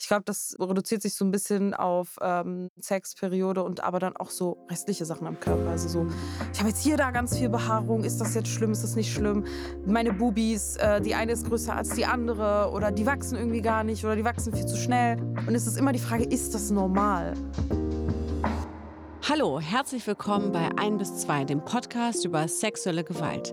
Ich glaube, das reduziert sich so ein bisschen auf ähm, Sexperiode und aber dann auch so restliche Sachen am Körper. Also so, ich habe jetzt hier da ganz viel Behaarung. Ist das jetzt schlimm? Ist das nicht schlimm? Meine Bubis, äh, die eine ist größer als die andere oder die wachsen irgendwie gar nicht oder die wachsen viel zu schnell. Und es ist immer die Frage, ist das normal? Hallo, herzlich willkommen bei 1 bis 2, dem Podcast über sexuelle Gewalt.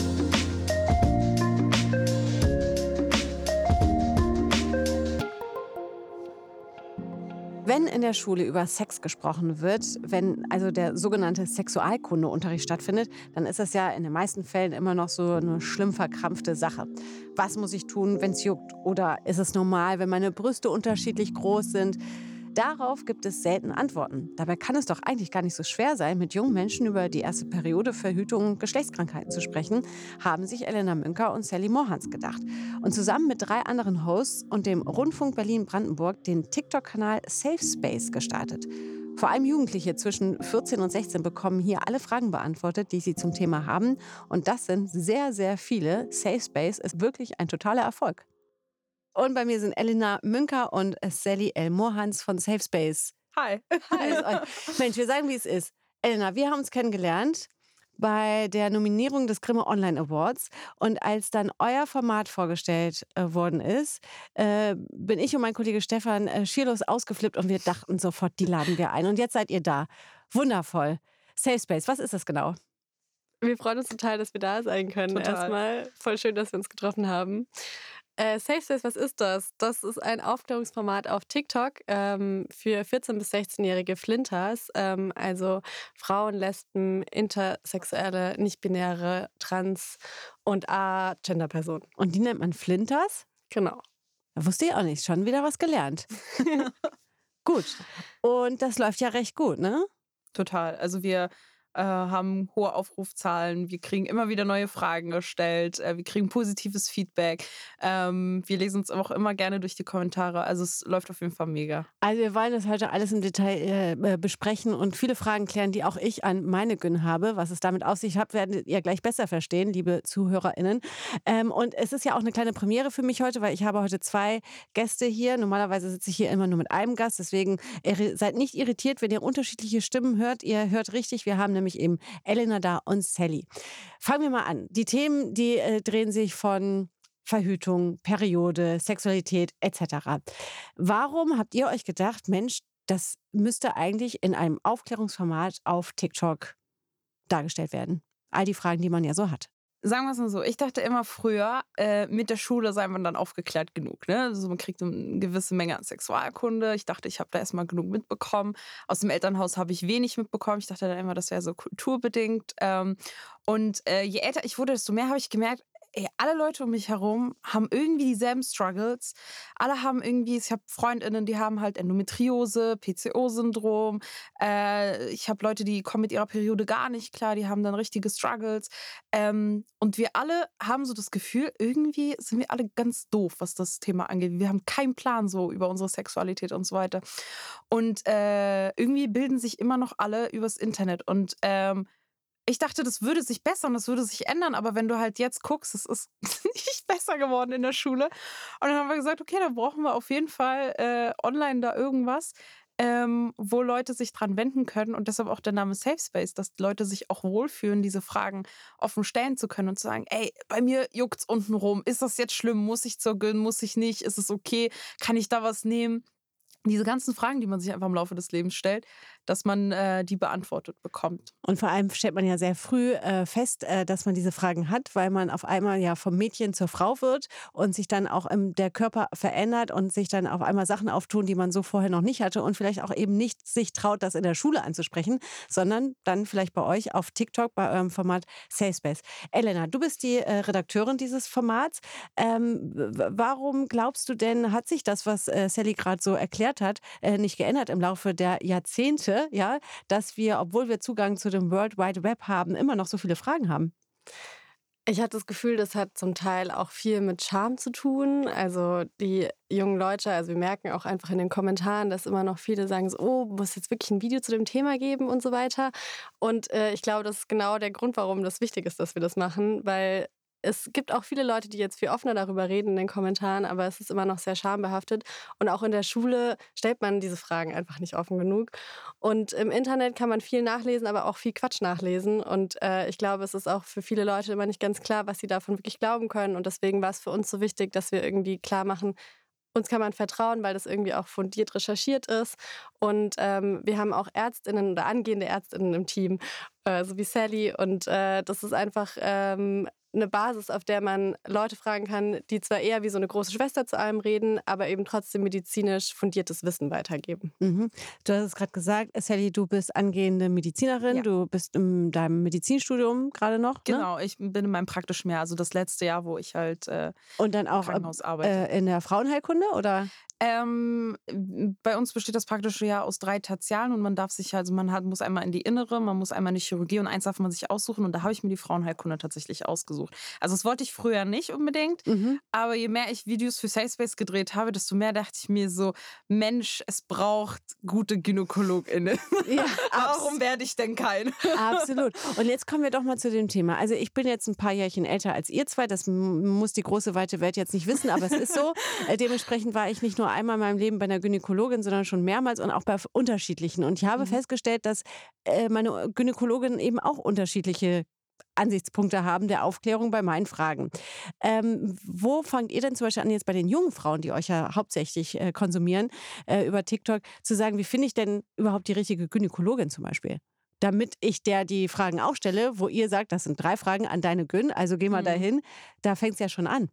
Wenn in der Schule über Sex gesprochen wird, wenn also der sogenannte Sexualkundeunterricht stattfindet, dann ist das ja in den meisten Fällen immer noch so eine schlimm verkrampfte Sache. Was muss ich tun, wenn es juckt? Oder ist es normal, wenn meine Brüste unterschiedlich groß sind? Darauf gibt es selten Antworten. Dabei kann es doch eigentlich gar nicht so schwer sein, mit jungen Menschen über die erste Periode, Verhütung und Geschlechtskrankheiten zu sprechen, haben sich Elena Münker und Sally Mohans gedacht. Und zusammen mit drei anderen Hosts und dem Rundfunk Berlin-Brandenburg den TikTok-Kanal Safe Space gestartet. Vor allem Jugendliche zwischen 14 und 16 bekommen hier alle Fragen beantwortet, die sie zum Thema haben. Und das sind sehr, sehr viele. Safe Space ist wirklich ein totaler Erfolg. Und bei mir sind Elena Münker und Sally L. Mohans von Safe Space. Hi. Hi. Mensch, wir sagen, wie es ist. Elena, wir haben uns kennengelernt bei der Nominierung des Grimme Online Awards. Und als dann euer Format vorgestellt äh, worden ist, äh, bin ich und mein Kollege Stefan äh, schierlos ausgeflippt und wir dachten sofort, die laden wir ein. Und jetzt seid ihr da. Wundervoll. Safe Space, was ist das genau? Wir freuen uns total, dass wir da sein können. Total. Erstmal voll schön, dass wir uns getroffen haben. Äh, Safe Space, was ist das? Das ist ein Aufklärungsformat auf TikTok ähm, für 14- bis 16-jährige Flinters, ähm, also Frauen, Lesben, Intersexuelle, nicht-binäre, Trans- und A-Gender-Personen. Und die nennt man Flinters? Genau. Da wusste ich auch nicht. Schon wieder was gelernt. gut. Und das läuft ja recht gut, ne? Total. Also wir äh, haben hohe Aufrufzahlen, wir kriegen immer wieder neue Fragen gestellt, äh, wir kriegen positives Feedback. Ähm, wir lesen uns auch immer gerne durch die Kommentare. Also es läuft auf jeden Fall mega. Also wir wollen das heute alles im Detail äh, äh besprechen und viele Fragen klären, die auch ich an meine Gün habe. Was es damit auf sich hat, werdet ihr gleich besser verstehen, liebe ZuhörerInnen. Ähm, und es ist ja auch eine kleine Premiere für mich heute, weil ich habe heute zwei Gäste hier. Normalerweise sitze ich hier immer nur mit einem Gast, deswegen seid nicht irritiert, wenn ihr unterschiedliche Stimmen hört. Ihr hört richtig, wir haben eine nämlich eben Elena da und Sally. Fangen wir mal an. Die Themen, die äh, drehen sich von Verhütung, Periode, Sexualität etc. Warum habt ihr euch gedacht, Mensch, das müsste eigentlich in einem Aufklärungsformat auf TikTok dargestellt werden? All die Fragen, die man ja so hat sagen wir es mal so, ich dachte immer früher, äh, mit der Schule sei man dann aufgeklärt genug. Ne? Also man kriegt eine gewisse Menge an Sexualkunde. Ich dachte, ich habe da erstmal genug mitbekommen. Aus dem Elternhaus habe ich wenig mitbekommen. Ich dachte dann immer, das wäre so kulturbedingt. Ähm, und äh, je älter ich wurde, desto mehr habe ich gemerkt, ey, alle Leute um mich herum haben irgendwie dieselben Struggles. Alle haben irgendwie, ich habe Freundinnen, die haben halt Endometriose, PCO-Syndrom. Äh, ich habe Leute, die kommen mit ihrer Periode gar nicht klar, die haben dann richtige Struggles. Ähm, und wir alle haben so das Gefühl, irgendwie sind wir alle ganz doof, was das Thema angeht. Wir haben keinen Plan so über unsere Sexualität und so weiter. Und äh, irgendwie bilden sich immer noch alle übers Internet. Und ähm, ich dachte, das würde sich bessern, das würde sich ändern, aber wenn du halt jetzt guckst, es ist nicht besser geworden in der Schule. Und dann haben wir gesagt, okay, da brauchen wir auf jeden Fall äh, online da irgendwas, ähm, wo Leute sich dran wenden können und deshalb auch der Name Safe Space, dass Leute sich auch wohlfühlen, diese Fragen offen stellen zu können und zu sagen, ey, bei mir juckt's unten rum, ist das jetzt schlimm, muss ich zur Gyn, muss ich nicht, ist es okay, kann ich da was nehmen? diese ganzen Fragen, die man sich einfach im Laufe des Lebens stellt, dass man äh, die beantwortet bekommt. Und vor allem stellt man ja sehr früh äh, fest, äh, dass man diese Fragen hat, weil man auf einmal ja vom Mädchen zur Frau wird und sich dann auch ähm, der Körper verändert und sich dann auf einmal Sachen auftun, die man so vorher noch nicht hatte und vielleicht auch eben nicht sich traut, das in der Schule anzusprechen, sondern dann vielleicht bei euch auf TikTok bei eurem Format Safe Space. Elena, du bist die äh, Redakteurin dieses Formats. Ähm, warum glaubst du denn, hat sich das, was äh, Sally gerade so erklärt, hat, äh, nicht geändert im Laufe der Jahrzehnte, ja, dass wir, obwohl wir Zugang zu dem World Wide Web haben, immer noch so viele Fragen haben? Ich hatte das Gefühl, das hat zum Teil auch viel mit Charme zu tun. Also die jungen Leute, also wir merken auch einfach in den Kommentaren, dass immer noch viele sagen so, oh, muss jetzt wirklich ein Video zu dem Thema geben und so weiter. Und äh, ich glaube, das ist genau der Grund, warum das wichtig ist, dass wir das machen, weil es gibt auch viele Leute, die jetzt viel offener darüber reden in den Kommentaren, aber es ist immer noch sehr schambehaftet. Und auch in der Schule stellt man diese Fragen einfach nicht offen genug. Und im Internet kann man viel nachlesen, aber auch viel Quatsch nachlesen. Und äh, ich glaube, es ist auch für viele Leute immer nicht ganz klar, was sie davon wirklich glauben können. Und deswegen war es für uns so wichtig, dass wir irgendwie klar machen, uns kann man vertrauen, weil das irgendwie auch fundiert recherchiert ist. Und ähm, wir haben auch Ärztinnen oder angehende Ärztinnen im Team, äh, so wie Sally. Und äh, das ist einfach ähm, eine Basis, auf der man Leute fragen kann, die zwar eher wie so eine große Schwester zu allem reden, aber eben trotzdem medizinisch fundiertes Wissen weitergeben. Mhm. Du hast es gerade gesagt, Sally, du bist angehende Medizinerin, ja. du bist in deinem Medizinstudium gerade noch. Ne? Genau, ich bin in meinem praktischen Jahr, also das letzte Jahr, wo ich halt äh, und dann auch äh, in der Frauenheilkunde oder? Ähm, bei uns besteht das praktische Jahr aus drei Tertialen und man darf sich, also man hat, muss einmal in die Innere, man muss einmal in die Chirurgie und eins darf man sich aussuchen und da habe ich mir die Frauenheilkunde tatsächlich ausgesucht. Also das wollte ich früher nicht unbedingt, mhm. aber je mehr ich Videos für Safe Space gedreht habe, desto mehr dachte ich mir so, Mensch, es braucht gute GynäkologInnen. Ja, Warum werde ich denn kein? Absolut. Und jetzt kommen wir doch mal zu dem Thema. Also ich bin jetzt ein paar Jährchen älter als ihr zwei, das muss die große weite Welt jetzt nicht wissen, aber es ist so. Äh, dementsprechend war ich nicht nur einmal in meinem Leben bei einer Gynäkologin, sondern schon mehrmals und auch bei unterschiedlichen. Und ich habe mhm. festgestellt, dass äh, meine Gynäkologin eben auch unterschiedliche Ansichtspunkte haben der Aufklärung bei meinen Fragen. Ähm, wo fangt ihr denn zum Beispiel an, jetzt bei den jungen Frauen, die euch ja hauptsächlich äh, konsumieren, äh, über TikTok, zu sagen, wie finde ich denn überhaupt die richtige Gynäkologin zum Beispiel? Damit ich der die Fragen auch stelle, wo ihr sagt, das sind drei Fragen an deine Gyn, also geh mal mhm. dahin, da fängt es ja schon an.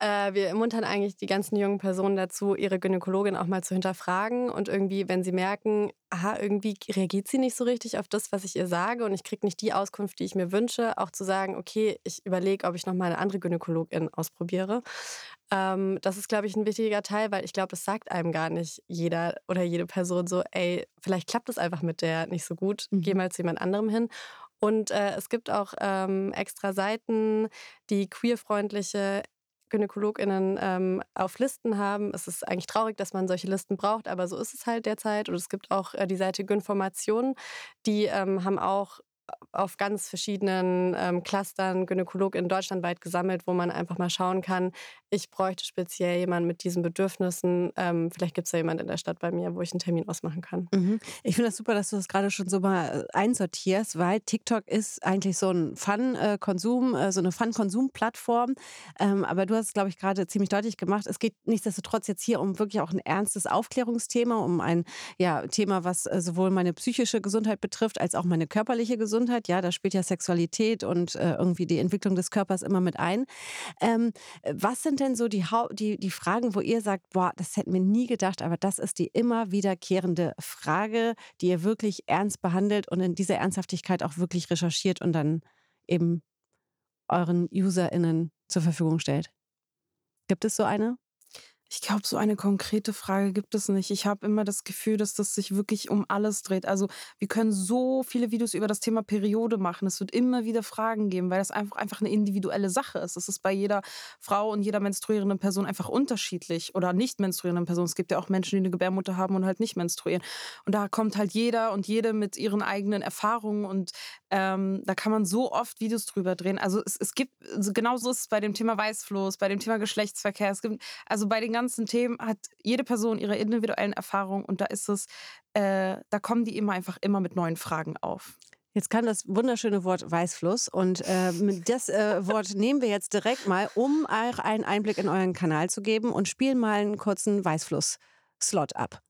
Äh, wir ermuntern eigentlich die ganzen jungen Personen dazu, ihre Gynäkologin auch mal zu hinterfragen und irgendwie, wenn sie merken, aha, irgendwie reagiert sie nicht so richtig auf das, was ich ihr sage und ich kriege nicht die Auskunft, die ich mir wünsche, auch zu sagen, okay, ich überlege, ob ich noch mal eine andere Gynäkologin ausprobiere. Ähm, das ist, glaube ich, ein wichtiger Teil, weil ich glaube, das sagt einem gar nicht jeder oder jede Person so, ey, vielleicht klappt es einfach mit der nicht so gut, mhm. geh mal zu jemand anderem hin. Und äh, es gibt auch ähm, extra Seiten, die queerfreundliche GynäkologInnen ähm, auf Listen haben. Es ist eigentlich traurig, dass man solche Listen braucht, aber so ist es halt derzeit. Und es gibt auch äh, die Seite Gynformation, die ähm, haben auch auf ganz verschiedenen ähm, Clustern Gynäkologen deutschlandweit gesammelt, wo man einfach mal schauen kann, ich bräuchte speziell jemanden mit diesen Bedürfnissen. Ähm, vielleicht gibt es ja jemanden in der Stadt bei mir, wo ich einen Termin ausmachen kann. Mhm. Ich finde das super, dass du das gerade schon so mal äh, einsortierst, weil TikTok ist eigentlich so ein Fun-Konsum, äh, so eine Fun-Konsum-Plattform. Ähm, aber du hast es, glaube ich, gerade ziemlich deutlich gemacht. Es geht nichtsdestotrotz jetzt hier um wirklich auch ein ernstes Aufklärungsthema, um ein ja, Thema, was äh, sowohl meine psychische Gesundheit betrifft, als auch meine körperliche Gesundheit. Gesundheit, ja, da spielt ja Sexualität und äh, irgendwie die Entwicklung des Körpers immer mit ein. Ähm, was sind denn so die, die, die Fragen, wo ihr sagt, boah, das hätten wir nie gedacht, aber das ist die immer wiederkehrende Frage, die ihr wirklich ernst behandelt und in dieser Ernsthaftigkeit auch wirklich recherchiert und dann eben euren UserInnen zur Verfügung stellt? Gibt es so eine? Ich glaube, so eine konkrete Frage gibt es nicht. Ich habe immer das Gefühl, dass das sich wirklich um alles dreht. Also wir können so viele Videos über das Thema Periode machen. Es wird immer wieder Fragen geben, weil das einfach, einfach eine individuelle Sache ist. Es ist bei jeder Frau und jeder menstruierenden Person einfach unterschiedlich oder nicht menstruierenden Person. Es gibt ja auch Menschen, die eine Gebärmutter haben und halt nicht menstruieren. Und da kommt halt jeder und jede mit ihren eigenen Erfahrungen und ähm, da kann man so oft Videos drüber drehen. Also es, es gibt, genauso ist es bei dem Thema Weißfloß, bei dem Thema Geschlechtsverkehr. Es gibt, also bei den ganzen ganzen Themen hat jede Person ihre individuellen Erfahrungen und da ist es, äh, da kommen die immer einfach immer mit neuen Fragen auf. Jetzt kann das wunderschöne Wort Weißfluss und äh, das äh, Wort nehmen wir jetzt direkt mal, um auch einen Einblick in euren Kanal zu geben und spielen mal einen kurzen Weißfluss-Slot ab.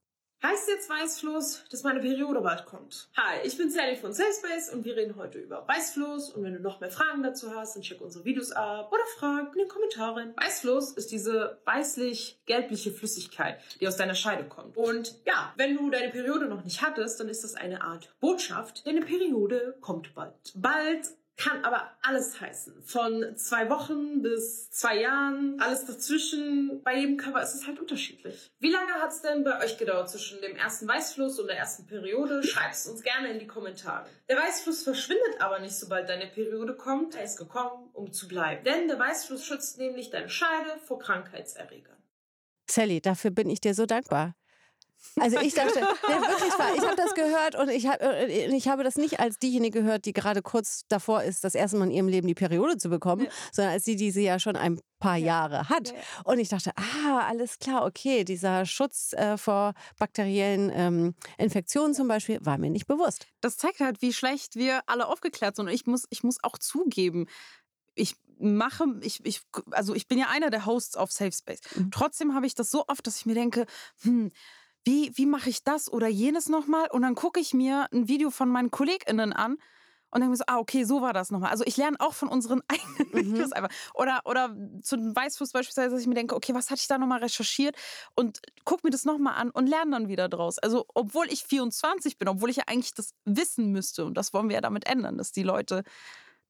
Heißt jetzt Weißfluss, dass meine Periode bald kommt? Hi, ich bin Sally von Safespace und wir reden heute über Weißfluss. Und wenn du noch mehr Fragen dazu hast, dann check unsere Videos ab oder frag in den Kommentaren. Weißfluss ist diese weißlich-gelbliche Flüssigkeit, die aus deiner Scheide kommt. Und ja, wenn du deine Periode noch nicht hattest, dann ist das eine Art Botschaft. Deine Periode kommt bald. Bald kann aber alles heißen. Von zwei Wochen bis zwei Jahren, alles dazwischen. Bei jedem Cover ist es halt unterschiedlich. Wie lange hat es denn bei euch gedauert zwischen dem ersten Weißfluss und der ersten Periode? Schreibt es uns gerne in die Kommentare. Der Weißfluss verschwindet aber nicht, sobald deine Periode kommt. Er ist gekommen, um zu bleiben. Denn der Weißfluss schützt nämlich deine Scheide vor Krankheitserregern. Sally, dafür bin ich dir so dankbar. Also ich dachte, ja, wirklich. Ich habe das gehört und ich, hab, äh, ich habe das nicht als diejenige gehört, die gerade kurz davor ist, das erste Mal in ihrem Leben die Periode zu bekommen, ja. sondern als die, die sie ja schon ein paar ja. Jahre hat. Ja, und ich dachte, ah, alles klar, okay, dieser Schutz äh, vor bakteriellen ähm, Infektionen zum Beispiel war mir nicht bewusst. Das zeigt halt, wie schlecht wir alle aufgeklärt sind. Und ich muss, ich muss auch zugeben, ich mache, ich, ich, also ich bin ja einer der Hosts auf Safe Space. Mhm. Trotzdem habe ich das so oft, dass ich mir denke, hm, wie, wie mache ich das oder jenes nochmal? Und dann gucke ich mir ein Video von meinen KollegInnen an und denke mir so, ah, okay, so war das nochmal. Also ich lerne auch von unseren eigenen mhm. Videos einfach. Oder, oder zu dem Weißfuß beispielsweise, dass ich mir denke, okay, was hatte ich da nochmal recherchiert? Und gucke mir das nochmal an und lerne dann wieder draus. Also obwohl ich 24 bin, obwohl ich ja eigentlich das wissen müsste. Und das wollen wir ja damit ändern, dass die Leute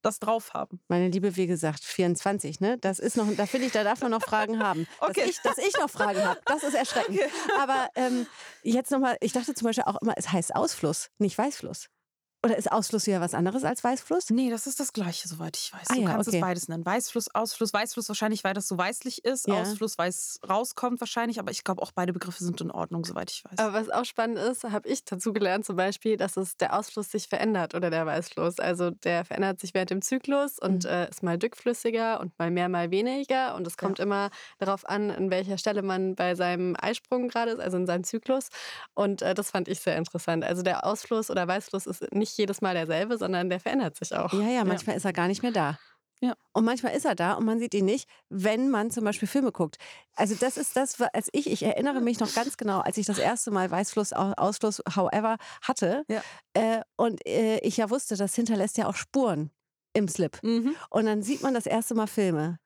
das drauf haben. Meine Liebe, wie gesagt, 24, ne? Das ist noch, da finde ich, da darf man noch Fragen haben. Okay. Dass, ich, dass ich noch Fragen habe, das ist erschreckend. Okay. Aber ähm, jetzt nochmal, ich dachte zum Beispiel auch immer, es heißt Ausfluss, nicht Weißfluss. Oder ist Ausfluss wieder was anderes als Weißfluss? Nee, das ist das Gleiche, soweit ich weiß. Ah, du ja, kannst okay. es beides nennen. Weißfluss, Ausfluss. Weißfluss wahrscheinlich, weil das so weißlich ist. Ja. Ausfluss, weil es rauskommt wahrscheinlich. Aber ich glaube, auch beide Begriffe sind in Ordnung, soweit ich weiß. Aber was auch spannend ist, habe ich dazu gelernt zum Beispiel, dass es der Ausfluss sich verändert oder der Weißfluss. Also der verändert sich während dem Zyklus und mhm. äh, ist mal dickflüssiger und mal mehr, mal weniger. Und es kommt ja. immer darauf an, an welcher Stelle man bei seinem Eisprung gerade ist, also in seinem Zyklus. Und äh, das fand ich sehr interessant. Also der Ausfluss oder Weißfluss ist nicht jedes Mal derselbe, sondern der verändert sich auch. Ja, ja, manchmal ja. ist er gar nicht mehr da. Ja. Und manchmal ist er da und man sieht ihn nicht, wenn man zum Beispiel Filme guckt. Also das ist das, als ich, ich erinnere mich noch ganz genau, als ich das erste Mal Weißfluss, Ausfluss, however, hatte ja. äh, und äh, ich ja wusste, das hinterlässt ja auch Spuren im Slip. Mhm. Und dann sieht man das erste Mal Filme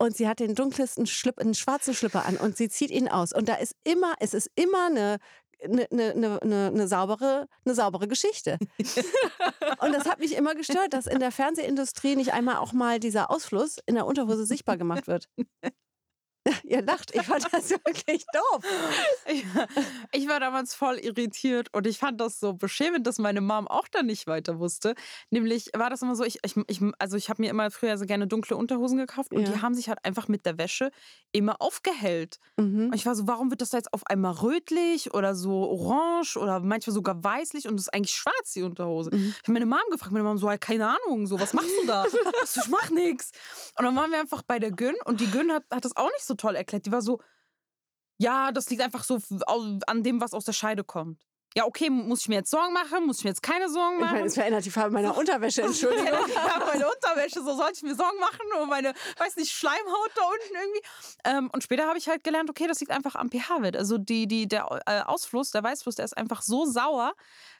und sie hat den dunkelsten Schlip, einen schwarzen Schlipper an und sie zieht ihn aus. Und da ist immer, es ist immer eine eine, eine, eine, eine, saubere, eine saubere Geschichte. und das hat mich immer gestört, dass in der Fernsehindustrie nicht einmal auch mal dieser Ausfluss in der Unterhose sichtbar gemacht wird. Ihr lacht, ich fand das wirklich doof. Ich, ich, war damals voll irritiert und ich fand das so beschämend, dass meine Mom auch da nicht weiter wusste. Nämlich war das immer so, ich, ich, also ich habe mir immer früher so gerne dunkle Unterhosen gekauft und ja. die haben sich halt einfach mit der Wäsche immer aufgehellt. Mhm. Und ich war so, warum wird das da jetzt auf einmal rötlich oder so orange oder manchmal sogar weißlich und das ist eigentlich schwarz, die Unterhose. Mhm. Ich habe meine Mom gefragt, meine Mom so, halt, keine Ahnung, so, was machst du da? ich mach nichts. Und dann waren wir einfach bei der Gün und die Gün hat, hat das auch nicht so so toll erklärt. Die war so, ja, das liegt einfach so an dem, was aus der Scheide kommt. Ja, okay, muss ich mir jetzt Sorgen machen? Muss ich mir jetzt keine Sorgen machen? Ich meine, es verändert die Farbe meiner Unterwäsche, Entschuldigung. ja, meine Unterwäsche, so sollte ich mir Sorgen machen und meine, weiß nicht, Schleimhaut da unten irgendwie. Ähm, und später habe ich halt gelernt, okay, das liegt einfach am pH-Wert. Also die, die, der äh, Ausfluss, der Weißfluss, der ist einfach so sauer,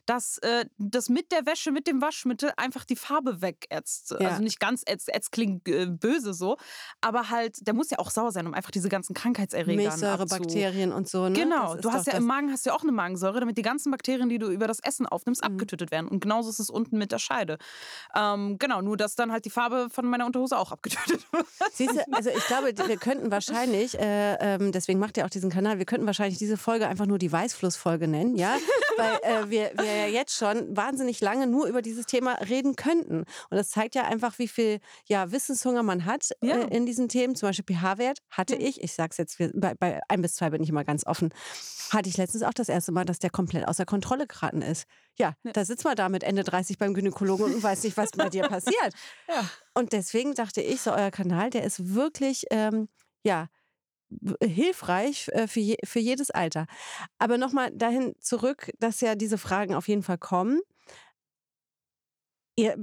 dass äh, das mit der Wäsche, mit dem Waschmittel einfach die Farbe wegätzt. Ja. Also nicht ganz ätzt, ätzt klingt äh, böse so, aber halt, der muss ja auch sauer sein, um einfach diese ganzen Krankheitserreger Milchsäure, Bakterien und so. Ne? Genau, du hast ja im Magen hast ja auch eine Magensäure, damit die ganzen Bakterien, die du über das Essen aufnimmst, mhm. abgetötet werden. Und genauso ist es unten mit der Scheide. Ähm, genau, nur dass dann halt die Farbe von meiner Unterhose auch abgetötet wird. Siehst du, also ich glaube, wir könnten wahrscheinlich, äh, ähm, deswegen macht ihr auch diesen Kanal, wir könnten wahrscheinlich diese Folge einfach nur die Weißflussfolge nennen, ja? Weil äh, wir, wir ja jetzt schon wahnsinnig lange nur über dieses Thema reden könnten. Und das zeigt ja einfach, wie viel ja, Wissenshunger man hat äh, ja. äh, in diesen Themen. Zum Beispiel pH-Wert hatte ich, ich sage es jetzt, bei, bei ein bis zwei bin ich immer ganz offen, hatte ich letztens auch das erste Mal, dass der komplett außer Kontrolle geraten ist. Ja, ja. da sitzt man da mit Ende 30 beim Gynäkologen und weiß nicht, was bei dir passiert. Ja. Und deswegen dachte ich, so euer Kanal, der ist wirklich, ähm, ja, hilfreich äh, für, je, für jedes Alter. Aber nochmal dahin zurück, dass ja diese Fragen auf jeden Fall kommen. Ihr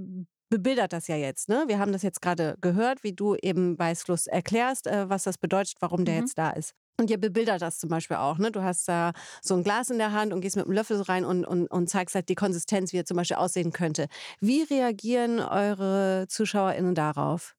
bebildert das ja jetzt, ne? Wir haben das jetzt gerade gehört, wie du eben bei Schluss erklärst, äh, was das bedeutet, warum der mhm. jetzt da ist. Und ihr bebildert das zum Beispiel auch, ne? Du hast da so ein Glas in der Hand und gehst mit einem Löffel rein und, und, und zeigst halt die Konsistenz, wie er zum Beispiel aussehen könnte. Wie reagieren eure ZuschauerInnen darauf?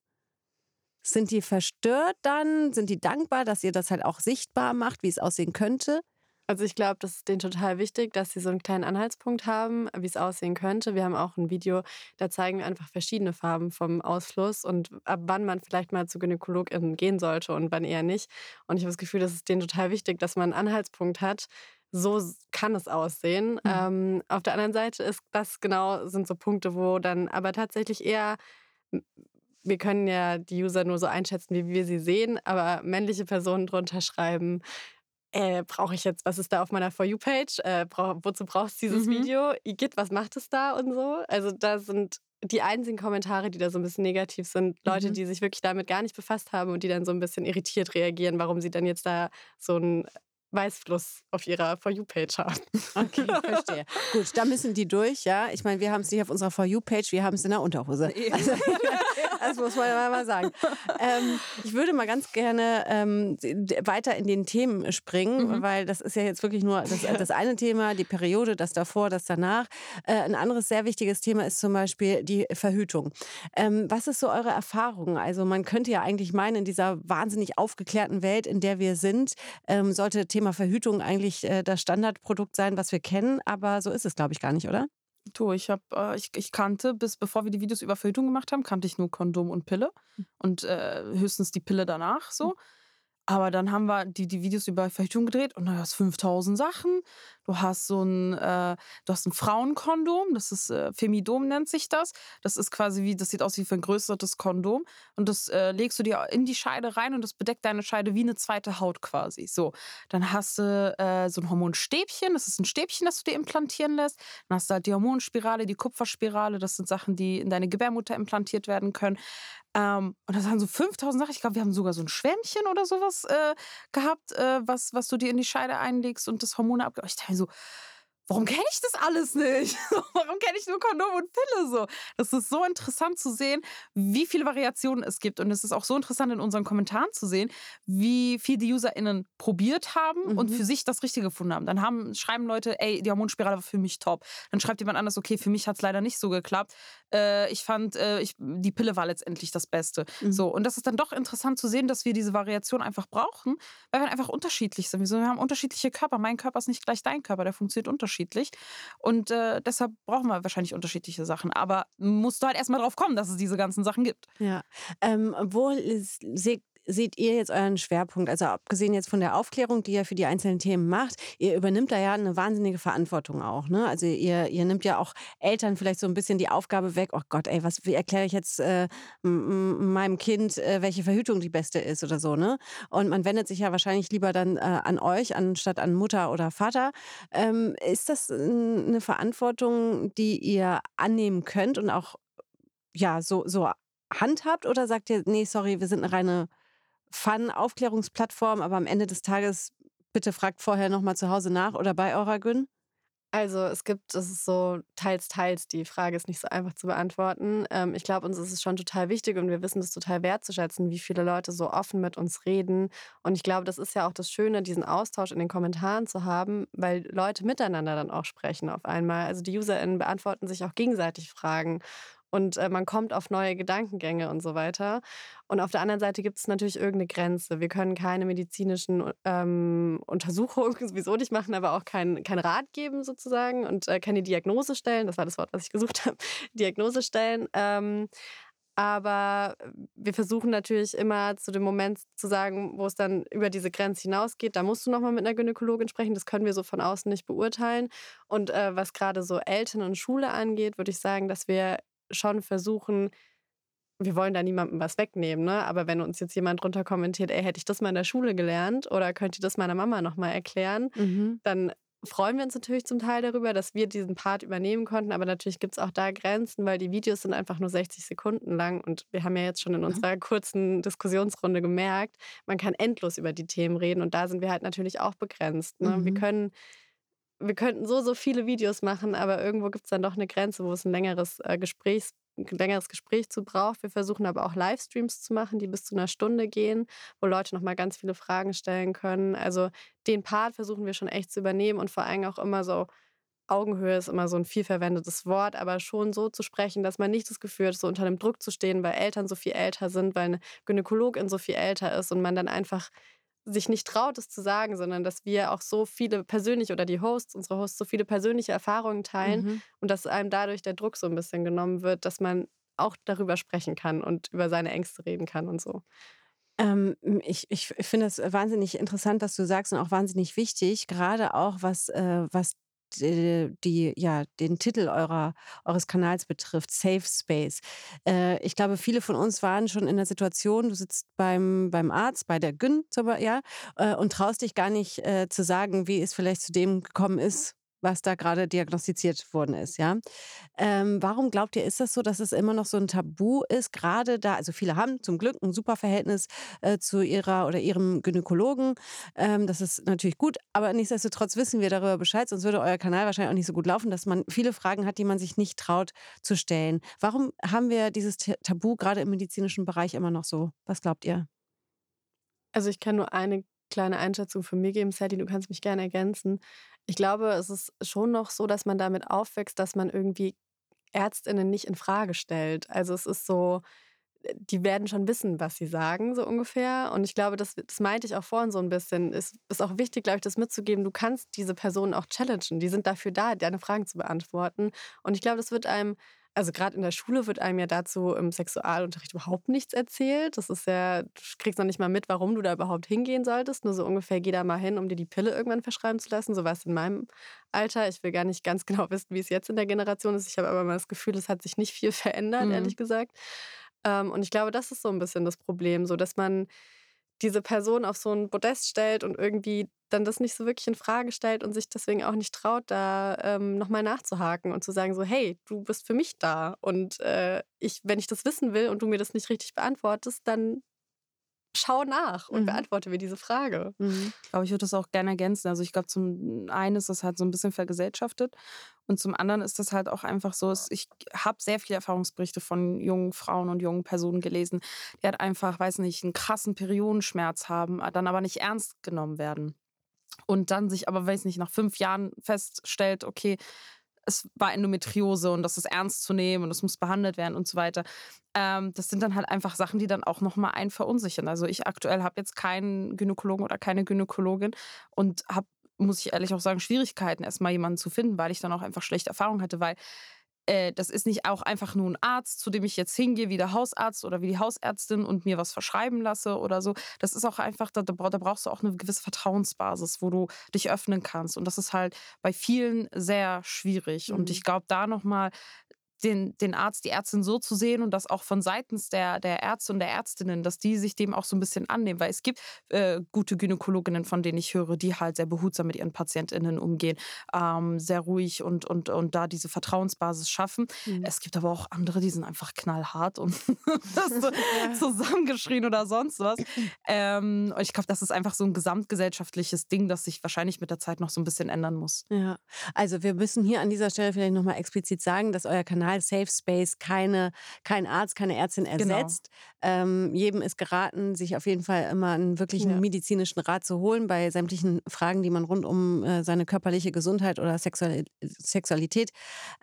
Sind die verstört dann? Sind die dankbar, dass ihr das halt auch sichtbar macht, wie es aussehen könnte? Also ich glaube, das ist denen total wichtig, dass sie so einen kleinen Anhaltspunkt haben, wie es aussehen könnte. Wir haben auch ein Video, da zeigen wir einfach verschiedene Farben vom Ausfluss und ab wann man vielleicht mal zu GynäkologInnen gehen sollte und wann eher nicht. Und ich habe das Gefühl, das ist denen total wichtig, dass man einen Anhaltspunkt hat. So kann es aussehen. Mhm. Ähm, auf der anderen Seite ist das genau, sind so Punkte, wo dann aber tatsächlich eher wir können ja die User nur so einschätzen, wie wir sie sehen, aber männliche Personen drunter schreiben, äh, brauche ich jetzt, was ist da auf meiner For You-Page? Äh, brauch, wozu brauchst du dieses mhm. Video? Igitt, was macht es da und so? Also da sind die einzigen Kommentare, die da so ein bisschen negativ sind, Leute, mhm. die sich wirklich damit gar nicht befasst haben und die dann so ein bisschen irritiert reagieren, warum sie dann jetzt da so ein Weißfluss auf ihrer For You-Page haben. Okay, verstehe. Gut, da müssen die durch, ja. Ich meine, wir haben es nicht auf unserer For You-Page, wir haben es in der Unterhose. Also, das muss man mal sagen. Ähm, ich würde mal ganz gerne ähm, weiter in den Themen springen, mhm. weil das ist ja jetzt wirklich nur das, das, eine Thema, die Periode, das davor, das danach. Äh, ein anderes sehr wichtiges Thema ist zum Beispiel die Verhütung. Ähm, was ist so eure Erfahrung? Also man könnte ja eigentlich meinen, in dieser wahnsinnig aufgeklärten Welt, in der wir sind, ähm, sollte Thema Thema Verhütung eigentlich äh, das Standardprodukt sein, was wir kennen, aber so ist es, glaube ich, gar nicht, oder? Du, ich habe, äh, ich, ich kannte, bis bevor wir die Videos über Verhütung gemacht haben, kannte ich nur Kondom und Pille hm. und äh, höchstens die Pille danach so. Hm. Aber dann haben wir die, die Videos über Verhütung gedreht und da hast 5000 Sachen. Du hast so ein, äh, du hast ein Frauenkondom, das ist äh, Femidom nennt sich das. Das ist quasi wie, das sieht aus wie ein vergrößertes Kondom und das äh, legst du dir in die Scheide rein und das bedeckt deine Scheide wie eine zweite Haut quasi. So, dann hast du äh, so ein Hormonstäbchen, das ist ein Stäbchen, das du dir implantieren lässt. Dann hast du halt die Hormonspirale, die Kupferspirale, das sind Sachen, die in deine Gebärmutter implantiert werden können. Ähm, und das waren so 5000 Sachen. Ich glaube, wir haben sogar so ein Schwämmchen oder sowas äh, gehabt, äh, was, was du dir in die Scheide einlegst und das Hormone. Ich dachte so, warum kenne ich das alles nicht? warum kenne ich nur Kondom und Pille so? Das ist so interessant zu sehen, wie viele Variationen es gibt. Und es ist auch so interessant in unseren Kommentaren zu sehen, wie viel die UserInnen probiert haben mhm. und für sich das Richtige gefunden haben. Dann haben, schreiben Leute, ey, die Hormonspirale war für mich top. Dann schreibt jemand anders, okay, für mich hat es leider nicht so geklappt. Äh, ich fand, äh, ich, die Pille war letztendlich das Beste. Mhm. So, und das ist dann doch interessant zu sehen, dass wir diese Variation einfach brauchen, weil wir einfach unterschiedlich sind. Wir haben unterschiedliche Körper. Mein Körper ist nicht gleich dein Körper, der funktioniert unterschiedlich unterschiedlich. Und äh, deshalb brauchen wir wahrscheinlich unterschiedliche Sachen. Aber musst du halt erstmal drauf kommen, dass es diese ganzen Sachen gibt. Ja. Ähm, wo seht ihr jetzt euren Schwerpunkt? Also abgesehen jetzt von der Aufklärung, die ihr für die einzelnen Themen macht, ihr übernimmt da ja eine wahnsinnige Verantwortung auch. Ne? Also ihr, ihr nimmt ja auch Eltern vielleicht so ein bisschen die Aufgabe weg, oh Gott, ey, was, wie erkläre ich jetzt äh, meinem Kind, äh, welche Verhütung die beste ist oder so. Ne? Und man wendet sich ja wahrscheinlich lieber dann äh, an euch, anstatt an Mutter oder Vater. Ähm, ist das eine Verantwortung, die ihr annehmen könnt und auch ja, so, so handhabt oder sagt ihr, nee, sorry, wir sind eine reine Fun-Aufklärungsplattform, aber am Ende des Tages bitte fragt vorher nochmal zu Hause nach oder bei eurer Gün? Also es gibt, es ist so teils, teils, die Frage ist nicht so einfach zu beantworten. Ähm, ich glaube, uns ist es schon total wichtig und wir wissen es total wertzuschätzen, wie viele Leute so offen mit uns reden. Und ich glaube, das ist ja auch das Schöne, diesen Austausch in den Kommentaren zu haben, weil Leute miteinander dann auch sprechen auf einmal. Also die UserInnen beantworten sich auch gegenseitig Fragen und äh, man kommt auf neue Gedankengänge und so weiter. Und auf der anderen Seite gibt es natürlich irgendeine Grenze. Wir können keine medizinischen ähm, Untersuchungen sowieso nicht machen, aber auch keinen kein Rat geben sozusagen und äh, keine Diagnose stellen. Das war das Wort, was ich gesucht habe. Diagnose stellen. Ähm, aber wir versuchen natürlich immer zu dem Moment zu sagen, wo es dann über diese Grenze hinausgeht, da musst du nochmal mit einer Gynäkologin sprechen. Das können wir so von außen nicht beurteilen. Und äh, was gerade so Eltern und Schule angeht, würde ich sagen, dass wir schon versuchen, wir wollen da niemandem was wegnehmen, ne? aber wenn uns jetzt jemand drunter kommentiert, ey, hätte ich das mal in der Schule gelernt oder könnt ihr das meiner Mama nochmal erklären, mhm. dann freuen wir uns natürlich zum Teil darüber, dass wir diesen Part übernehmen konnten, aber natürlich gibt es auch da Grenzen, weil die Videos sind einfach nur 60 Sekunden lang und wir haben ja jetzt schon in unserer kurzen Diskussionsrunde gemerkt, man kann endlos über die Themen reden und da sind wir halt natürlich auch begrenzt. Ne? Mhm. Wir können wir könnten so, so viele Videos machen, aber irgendwo gibt es dann doch eine Grenze, wo es ein längeres, äh, Gesprächs, ein längeres Gespräch zu braucht. Wir versuchen aber auch Livestreams zu machen, die bis zu einer Stunde gehen, wo Leute nochmal ganz viele Fragen stellen können. Also den Part versuchen wir schon echt zu übernehmen und vor allem auch immer so, Augenhöhe ist immer so ein viel verwendetes Wort, aber schon so zu sprechen, dass man nicht das Gefühl hat, so unter dem Druck zu stehen, weil Eltern so viel älter sind, weil eine Gynäkologin so viel älter ist und man dann einfach sich nicht traut, es zu sagen, sondern dass wir auch so viele persönliche oder die Hosts, unsere Hosts, so viele persönliche Erfahrungen teilen mhm. und dass einem dadurch der Druck so ein bisschen genommen wird, dass man auch darüber sprechen kann und über seine Ängste reden kann und so. Ähm, ich ich finde es wahnsinnig interessant, was du sagst und auch wahnsinnig wichtig, gerade auch was, äh, was die, die, ja, den Titel eurer, eures Kanals betrifft, Safe Space. Äh, ich glaube, viele von uns waren schon in der Situation, du sitzt beim, beim Arzt, bei der Gyn, ja, äh, und traust dich gar nicht äh, zu sagen, wie es vielleicht zu dem gekommen ist, was da gerade diagnostiziert worden ist, ja. Ähm, warum glaubt ihr, ist das so, dass es immer noch so ein Tabu ist, gerade da, also viele haben zum Glück ein super Verhältnis äh, zu ihrer oder ihrem Gynäkologen, ähm, das ist natürlich gut, aber nichtsdestotrotz wissen wir darüber Bescheid, sonst würde euer Kanal wahrscheinlich auch nicht so gut laufen, dass man viele Fragen hat, die man sich nicht traut zu stellen. Warum haben wir dieses Tabu gerade im medizinischen Bereich immer noch so? Was glaubt ihr? Also ich kann nur eine kleine Einschätzung von mir geben, Sally, du kannst mich gerne ergänzen. Ich glaube, es ist schon noch so, dass man damit aufwächst, dass man irgendwie Ärztinnen nicht in Frage stellt. Also es ist so, äh, die werden schon wissen, was sie sagen, so ungefähr. Und ich glaube, das, das meinte ich auch vorhin so ein bisschen. Es ist auch wichtig, glaube ich, das mitzugeben. Du kannst diese Personen auch challengen. Die sind dafür da, deine Fragen zu beantworten. Und ich glaube, das wird einem also gerade in der Schule wird einem ja dazu im Sexualunterricht überhaupt nichts erzählt. Das ist ja, du kriegst noch nicht mal mit, warum du da überhaupt hingehen solltest. Nur so ungefähr, geh da mal hin, um dir die Pille irgendwann verschreiben zu lassen. So war es in meinem Alter. Ich will gar nicht ganz genau wissen, wie es jetzt in der Generation ist. Ich habe aber mal das Gefühl, es hat sich nicht viel verändert, mhm. ehrlich gesagt. Ähm, und ich glaube, das ist so ein bisschen das Problem, so dass man diese Person auf so ein Podest stellt und irgendwie dann das nicht so wirklich in Frage stellt und sich deswegen auch nicht traut, da ähm, nochmal nachzuhaken und zu sagen so, hey, du bist für mich da und äh, ich, wenn ich das wissen will und du mir das nicht richtig beantwortest, dann schau nach und mhm. beantworte mir diese Frage. Mhm. Ich glaube, ich würde das auch gerne ergänzen. Also ich glaube, zum einen ist das halt so ein bisschen vergesellschaftet und zum anderen ist das halt auch einfach so, ich habe sehr viele Erfahrungsberichte von jungen Frauen und jungen Personen gelesen, die halt einfach, weiß nicht, einen krassen Periodenschmerz haben, dann aber nicht ernst genommen werden und dann sich aber, weiß nicht, nach fünf Jahren feststellt, okay, es war Endometriose und das ist ernst zu nehmen und es muss behandelt werden und so weiter. Ähm, das sind dann halt einfach Sachen, die dann auch nochmal einen verunsichern. Also ich aktuell habe jetzt keinen Gynäkologen oder keine Gynäkologin und habe, muss ich ehrlich auch sagen, Schwierigkeiten, erstmal jemanden zu finden, weil ich dann auch einfach schlechte Erfahrungen hatte, weil äh, das ist nicht auch einfach nur ein Arzt, zu dem ich jetzt hingehe, wie der Hausarzt oder wie die Hausärztin und mir was verschreiben lasse oder so. Das ist auch einfach, da, da brauchst du auch eine gewisse Vertrauensbasis, wo du dich öffnen kannst. Und das ist halt bei vielen sehr schwierig. Mhm. Und ich glaube, da nochmal den, den Arzt, die Ärztin so zu sehen und das auch von seitens der, der Ärzte und der Ärztinnen, dass die sich dem auch so ein bisschen annehmen. Weil es gibt äh, gute Gynäkologinnen, von denen ich höre, die halt sehr behutsam mit ihren PatientInnen umgehen, ähm, sehr ruhig und, und, und da diese Vertrauensbasis schaffen. Mhm. Es gibt aber auch andere, die sind einfach knallhart und so zusammengeschrien oder sonst was. Ähm, und ich glaube, das ist einfach so ein gesamtgesellschaftliches Ding, das sich wahrscheinlich mit der Zeit noch so ein bisschen ändern muss. Ja, also wir müssen hier an dieser Stelle vielleicht nochmal explizit sagen, dass euer Kanal Kanal Safe Space keine, kein Arzt, keine Ärztin genau. ersetzt. Genau. Ähm, jedem ist geraten, sich auf jeden Fall immer einen wirklichen ja. medizinischen Rat zu holen bei sämtlichen Fragen, die man rund um äh, seine körperliche Gesundheit oder Sexual Sexualität,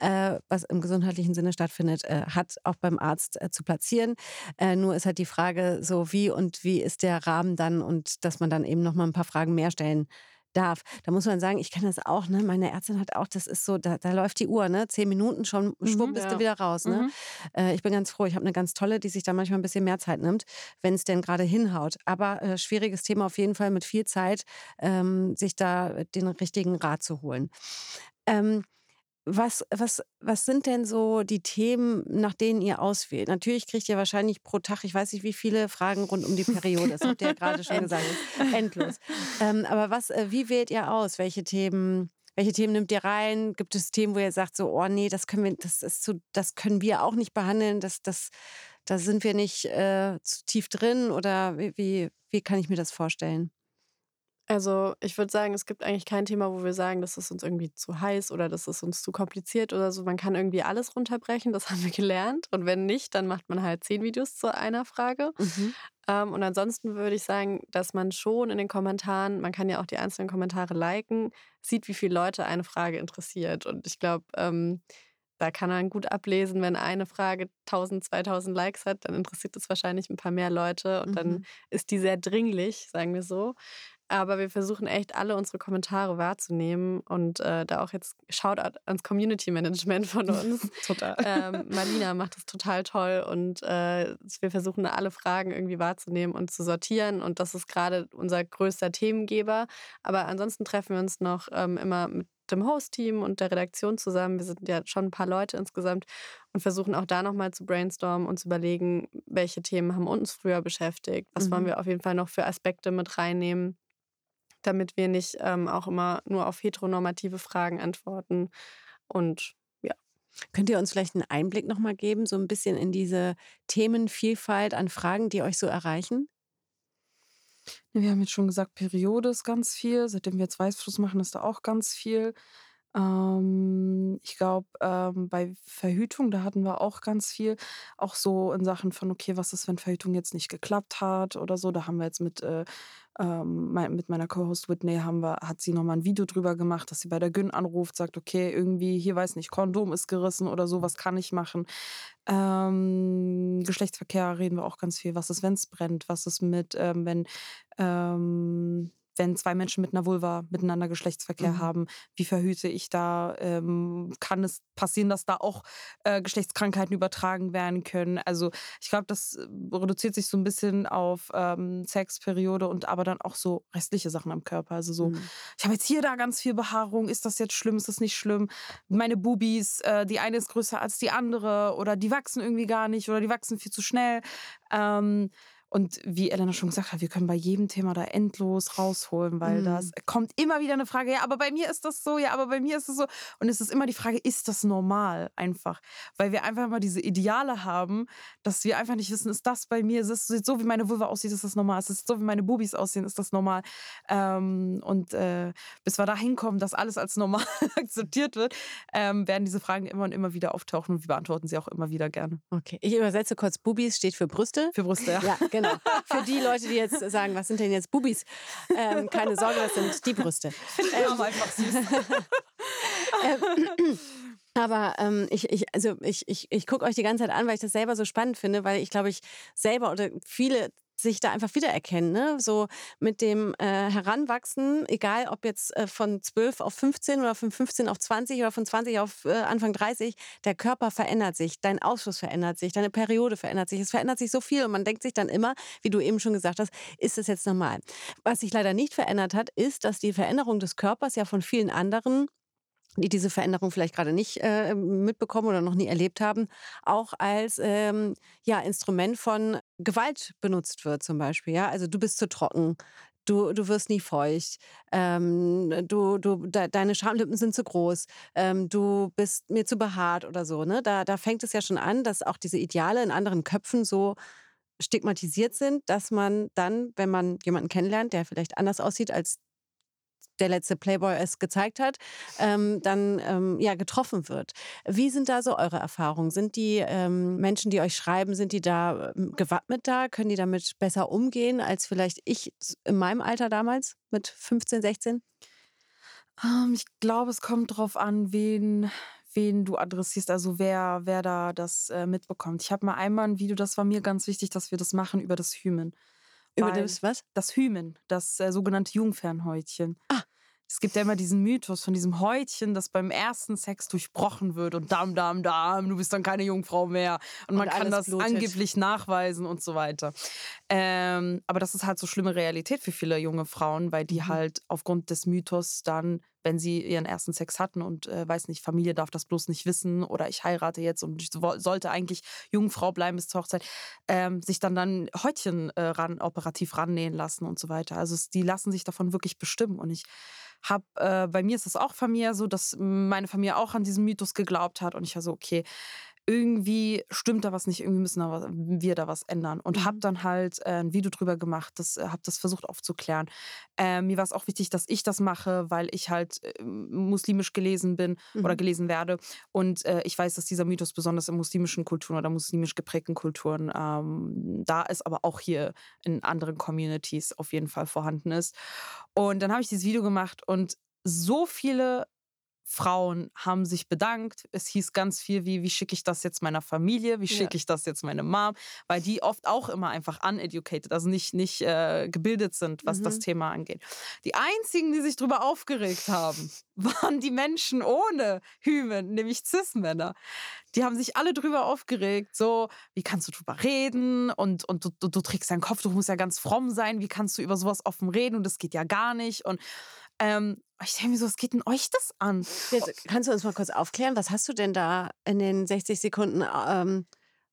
äh, was im gesundheitlichen Sinne stattfindet, äh, hat, auch beim Arzt äh, zu platzieren. Äh, nur ist halt die Frage so, wie und wie ist der Rahmen dann und dass man dann eben noch mal ein paar Fragen mehr stellen darf. Da muss man sagen, ich kenne das auch, ne? Meine Ärztin hat auch, das ist so, da, da läuft die Uhr, ne? Zehn Minuten schon, mhm, schwupp, bist ja. du wieder raus, ne? Mhm. Äh, ich bin ganz froh. Ich habe eine ganz tolle, die sich da manchmal ein bisschen mehr Zeit nimmt, wenn es denn gerade hinhaut. Aber äh, schwieriges Thema auf jeden Fall mit viel Zeit, ähm, sich da den richtigen Rat zu holen. Ähm, was, was, was sind denn so die Themen, nach denen ihr auswählt? Natürlich kriegt ihr wahrscheinlich pro Tag, ich weiß nicht, wie viele Fragen rund um die Periode. Das habt ihr ja gerade schon gesagt. Endlos. Ähm, aber was, äh, wie wählt ihr aus? Welche Themen, welche Themen nimmt ihr rein? Gibt es Themen, wo ihr sagt, so, oh nee, das können wir, das ist zu, das können wir auch nicht behandeln, das, das, da sind wir nicht äh, zu tief drin? Oder wie, wie, wie kann ich mir das vorstellen? Also ich würde sagen, es gibt eigentlich kein Thema, wo wir sagen, das ist uns irgendwie zu heiß oder das ist uns zu kompliziert oder so. Man kann irgendwie alles runterbrechen, das haben wir gelernt. Und wenn nicht, dann macht man halt zehn Videos zu einer Frage. Mhm. Ähm, und ansonsten würde ich sagen, dass man schon in den Kommentaren, man kann ja auch die einzelnen Kommentare liken, sieht, wie viele Leute eine Frage interessiert. Und ich glaube, ähm, da kann man gut ablesen, wenn eine Frage 1000, 2000 Likes hat, dann interessiert es wahrscheinlich ein paar mehr Leute und mhm. dann ist die sehr dringlich, sagen wir so. Aber wir versuchen echt alle unsere Kommentare wahrzunehmen und äh, da auch jetzt Shoutout ans Community Management von uns. total. Ähm, Marlina macht das total toll und äh, wir versuchen alle Fragen irgendwie wahrzunehmen und zu sortieren und das ist gerade unser größter Themengeber. Aber ansonsten treffen wir uns noch ähm, immer mit dem Host-Team und der Redaktion zusammen. Wir sind ja schon ein paar Leute insgesamt und versuchen auch da nochmal zu brainstormen und zu überlegen, welche Themen haben uns früher beschäftigt, was mhm. wollen wir auf jeden Fall noch für Aspekte mit reinnehmen, damit wir nicht ähm, auch immer nur auf heteronormative Fragen antworten. Und ja. Könnt ihr uns vielleicht einen Einblick nochmal geben, so ein bisschen in diese Themenvielfalt an Fragen, die euch so erreichen? Wir haben jetzt schon gesagt, Periode ist ganz viel. Seitdem wir jetzt Weißfluss machen, ist da auch ganz viel. Ähm, ich glaube, ähm, bei Verhütung, da hatten wir auch ganz viel. Auch so in Sachen von, okay, was ist, wenn Verhütung jetzt nicht geklappt hat oder so. Da haben wir jetzt mit äh, ähm, mit meiner Co-Host Whitney haben wir, hat sie nochmal ein Video drüber gemacht, dass sie bei der Gün anruft, sagt, okay, irgendwie, hier weiß nicht, Kondom ist gerissen oder so, was kann ich machen? Ähm, Geschlechtsverkehr reden wir auch ganz viel. Was ist, wenn es brennt? Was ist mit, ähm, wenn ähm, wenn zwei Menschen mit einer Vulva miteinander Geschlechtsverkehr mhm. haben, wie verhüte ich da? Ähm, kann es passieren, dass da auch äh, Geschlechtskrankheiten übertragen werden können? Also ich glaube, das äh, reduziert sich so ein bisschen auf ähm, Sexperiode und aber dann auch so restliche Sachen am Körper. Also so, mhm. ich habe jetzt hier da ganz viel Behaarung. Ist das jetzt schlimm? Ist das nicht schlimm? Meine Bubis, äh, die eine ist größer als die andere oder die wachsen irgendwie gar nicht oder die wachsen viel zu schnell. Ähm, und wie Elena schon gesagt hat, wir können bei jedem Thema da endlos rausholen, weil mhm. das kommt immer wieder eine Frage, ja, aber bei mir ist das so, ja, aber bei mir ist das so. Und es ist immer die Frage, ist das normal einfach? Weil wir einfach immer diese Ideale haben, dass wir einfach nicht wissen, ist das bei mir, ist es so, wie meine Vulva aussieht, ist das normal? Ist es so, wie meine Bubis aussehen, ist das normal? Ähm, und äh, bis wir da hinkommen, dass alles als normal akzeptiert wird, ähm, werden diese Fragen immer und immer wieder auftauchen und wir beantworten sie auch immer wieder gerne. Okay, ich übersetze kurz. Bubis steht für Brüste. Für Brüste, ja. ja genau. Für die Leute, die jetzt sagen, was sind denn jetzt Bubis? Ähm, keine Sorge, das sind die Brüste. Ähm, einfach süß. ähm, aber ähm, ich, ich, also ich, ich, ich gucke euch die ganze Zeit an, weil ich das selber so spannend finde, weil ich glaube, ich selber oder viele sich da einfach wiedererkennen. Ne? So mit dem äh, Heranwachsen, egal ob jetzt äh, von 12 auf 15 oder von 15 auf 20 oder von 20 auf äh, Anfang 30, der Körper verändert sich, dein Ausschuss verändert sich, deine Periode verändert sich. Es verändert sich so viel und man denkt sich dann immer, wie du eben schon gesagt hast, ist das jetzt normal? Was sich leider nicht verändert hat, ist, dass die Veränderung des Körpers ja von vielen anderen die diese Veränderung vielleicht gerade nicht äh, mitbekommen oder noch nie erlebt haben, auch als ähm, ja, Instrument von Gewalt benutzt wird zum Beispiel. Ja? Also du bist zu trocken, du, du wirst nie feucht, ähm, du, du, de, deine Schamlippen sind zu groß, ähm, du bist mir zu behaart oder so. Ne? Da, da fängt es ja schon an, dass auch diese Ideale in anderen Köpfen so stigmatisiert sind, dass man dann, wenn man jemanden kennenlernt, der vielleicht anders aussieht als der letzte Playboy es gezeigt hat, ähm, dann ähm, ja getroffen wird. Wie sind da so eure Erfahrungen? Sind die ähm, Menschen, die euch schreiben, sind die da ähm, gewappnet da? Können die damit besser umgehen als vielleicht ich in meinem Alter damals mit 15, 16? Ähm, ich glaube, es kommt darauf an, wen, wen du adressierst, also wer, wer da das äh, mitbekommt. Ich habe mal einmal ein Video, das war mir ganz wichtig, dass wir das machen über das Hymen. Über das was? Das Hymen, das äh, sogenannte Jungfernhäutchen. Ah. Es gibt ja immer diesen Mythos von diesem Häutchen, das beim ersten Sex durchbrochen wird und dam, dam, dam, du bist dann keine Jungfrau mehr. Und, und man kann das blutet. angeblich nachweisen und so weiter. Ähm, aber das ist halt so schlimme Realität für viele junge Frauen, weil die mhm. halt aufgrund des Mythos dann, wenn sie ihren ersten Sex hatten und äh, weiß nicht, Familie darf das bloß nicht wissen oder ich heirate jetzt und ich sollte eigentlich Jungfrau bleiben bis zur Hochzeit, ähm, sich dann dann Häutchen äh, ran, operativ rannähen lassen und so weiter. Also die lassen sich davon wirklich bestimmen und ich habe, äh, bei mir ist es auch Familie so, dass meine Familie auch an diesen Mythos geglaubt hat und ich war so, okay, irgendwie stimmt da was nicht, irgendwie müssen da, wir da was ändern. Und habe mhm. dann halt äh, ein Video drüber gemacht, das, äh, habe das versucht aufzuklären. Äh, mir war es auch wichtig, dass ich das mache, weil ich halt äh, muslimisch gelesen bin mhm. oder gelesen werde. Und äh, ich weiß, dass dieser Mythos besonders in muslimischen Kulturen oder muslimisch geprägten Kulturen ähm, da ist, aber auch hier in anderen Communities auf jeden Fall vorhanden ist. Und dann habe ich dieses Video gemacht und so viele Frauen haben sich bedankt. Es hieß ganz viel wie, wie schicke ich das jetzt meiner Familie, wie schicke ich das jetzt meiner Mom, weil die oft auch immer einfach uneducated, also nicht, nicht äh, gebildet sind, was mhm. das Thema angeht. Die einzigen, die sich darüber aufgeregt haben, waren die Menschen ohne Hymen, nämlich Cis-Männer. Die haben sich alle drüber aufgeregt, so, wie kannst du drüber reden und, und du, du, du trägst deinen Kopf, du musst ja ganz fromm sein, wie kannst du über sowas offen reden und das geht ja gar nicht und ähm, ich denke mir so, was geht denn euch das an? Jetzt, kannst du uns mal kurz aufklären, was hast du denn da in den 60 Sekunden ähm,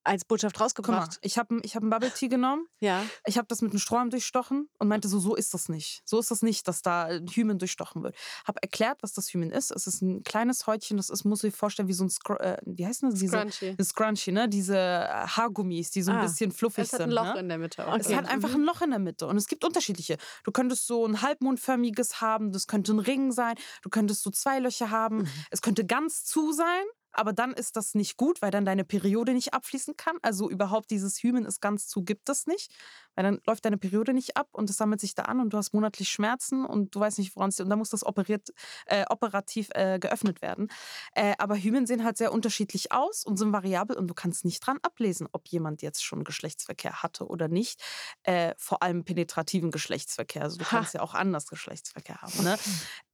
als Botschaft rausgebracht? Mal, ich habe ich hab einen Bubble Tea genommen. Ja. Ich habe das mit einem Strohhalm durchstochen und meinte so, so ist das nicht. So ist das nicht, dass da ein Hymen durchstochen wird. Habe erklärt, was das Hymen ist. Es ist ein kleines Häutchen, das ist, muss ich vorstellen, wie so ein, Scr äh, wie heißt das? Diese, Scrunchy. Scrunchy, ne? Diese äh, Haargummis, die so ein ah. bisschen fluffig sind. Es hat ein Loch ne? in der Mitte. Auch. Es hat einfach mhm. ein Loch in der Mitte und es gibt unterschiedliche. Du könntest so ein halbmondförmiges haben, das könnte ein Ring sein, du könntest so zwei Löcher haben, mhm. es könnte ganz zu sein aber dann ist das nicht gut, weil dann deine Periode nicht abfließen kann. Also überhaupt dieses Hymen ist ganz zu, gibt es nicht, weil dann läuft deine Periode nicht ab und es sammelt sich da an und du hast monatlich Schmerzen und du weißt nicht, woran es und dann muss das operiert, äh, operativ äh, geöffnet werden. Äh, aber Hymen sehen halt sehr unterschiedlich aus und sind variabel und du kannst nicht dran ablesen, ob jemand jetzt schon Geschlechtsverkehr hatte oder nicht. Äh, vor allem penetrativen Geschlechtsverkehr. Also du ha. kannst ja auch anders Geschlechtsverkehr haben. Ne?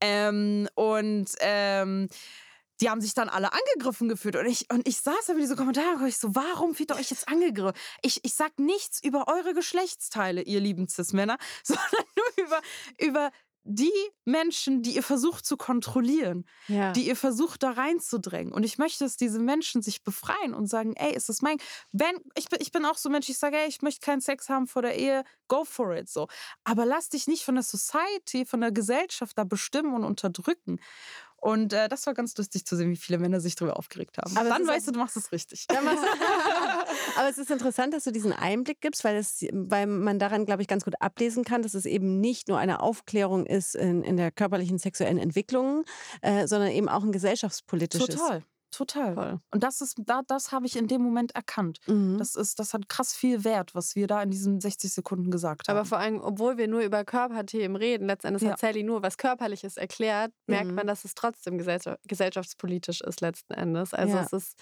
ähm, und ähm, die haben sich dann alle angegriffen gefühlt. Und ich, und ich saß da mit diese Kommentare und ich so, warum fühlt ihr euch jetzt angegriffen? Ich, ich sag nichts über eure Geschlechtsteile, ihr lieben Cis-Männer, sondern nur über, über die Menschen, die ihr versucht zu kontrollieren, ja. die ihr versucht da reinzudrängen. Und ich möchte, dass diese Menschen sich befreien und sagen, ey, ist das mein, wenn, ich bin, ich bin auch so ein Mensch, ich sage, ey, ich möchte keinen Sex haben vor der Ehe, go for it, so. Aber lass dich nicht von der Society, von der Gesellschaft da bestimmen und unterdrücken. Und äh, das war ganz lustig zu sehen, wie viele Männer sich darüber aufgeregt haben. Aber Dann weißt du, du machst es richtig. Aber es ist interessant, dass du diesen Einblick gibst, weil, es, weil man daran, glaube ich, ganz gut ablesen kann, dass es eben nicht nur eine Aufklärung ist in, in der körperlichen sexuellen Entwicklung, äh, sondern eben auch ein gesellschaftspolitisches. Total. Total. Voll. Und das ist, da, das habe ich in dem Moment erkannt. Mhm. Das ist, das hat krass viel Wert, was wir da in diesen 60 Sekunden gesagt haben. Aber vor allem, obwohl wir nur über Körperthemen reden, letztendlich ja. hat Sally nur was Körperliches erklärt, merkt mhm. man, dass es trotzdem gesellschaftspolitisch ist letzten Endes. Also ja. es ist,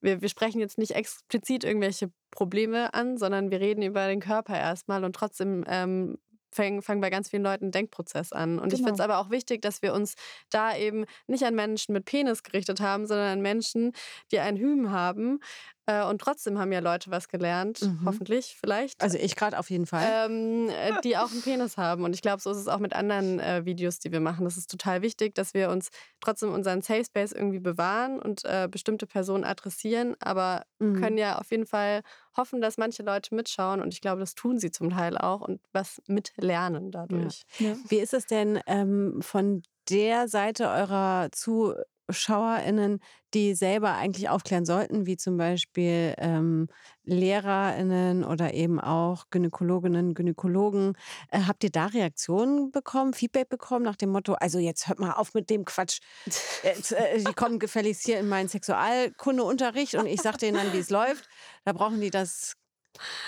wir, wir sprechen jetzt nicht explizit irgendwelche Probleme an, sondern wir reden über den Körper erstmal und trotzdem ähm, fangen, fangen bei ganz vielen Leuten einen Denkprozess an. Und genau. ich finde es aber auch wichtig, dass wir uns da eben nicht an Menschen mit Penis gerichtet haben, sondern an Menschen, die einen Hymen haben. Äh, und trotzdem haben ja Leute was gelernt, mhm. hoffentlich, vielleicht. Also ich gerade auf jeden Fall. Ähm, äh, die auch einen Penis haben. Und ich glaube, so ist es auch mit anderen äh, Videos, die wir machen. Das ist total wichtig, dass wir uns trotzdem unseren Safe Space irgendwie bewahren und äh, bestimmte Personen adressieren, aber mhm. können ja auf jeden Fall hoffen, dass manche Leute mitschauen und ich glaube, das tun sie zum Teil auch und was mitlernen dadurch. Ja. Ja. Wie ist es denn ähm, von der Seite eurer ZuschauerInnen, die selber eigentlich aufklären sollten, wie zum Beispiel ähm, LehrerInnen oder eben auch Gynäkologinnen, Gynäkologen. Äh, habt ihr da Reaktionen bekommen, Feedback bekommen nach dem Motto, also jetzt hört mal auf mit dem Quatsch. Jetzt, äh, die kommen gefälligst hier in meinen Sexualkundeunterricht und ich sage denen dann, wie es läuft. Da brauchen die das,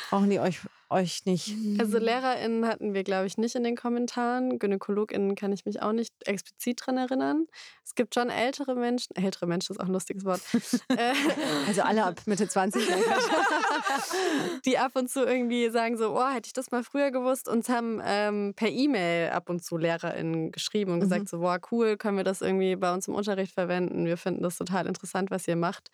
brauchen die euch euch nicht? Also LehrerInnen hatten wir, glaube ich, nicht in den Kommentaren. GynäkologInnen kann ich mich auch nicht explizit dran erinnern. Es gibt schon ältere Menschen, ältere Menschen ist auch ein lustiges Wort. Äh, also alle ab Mitte 20. die ab und zu irgendwie sagen so, oh, hätte ich das mal früher gewusst. Uns haben ähm, per E-Mail ab und zu LehrerInnen geschrieben und gesagt mhm. so, boah, cool, können wir das irgendwie bei uns im Unterricht verwenden. Wir finden das total interessant, was ihr macht.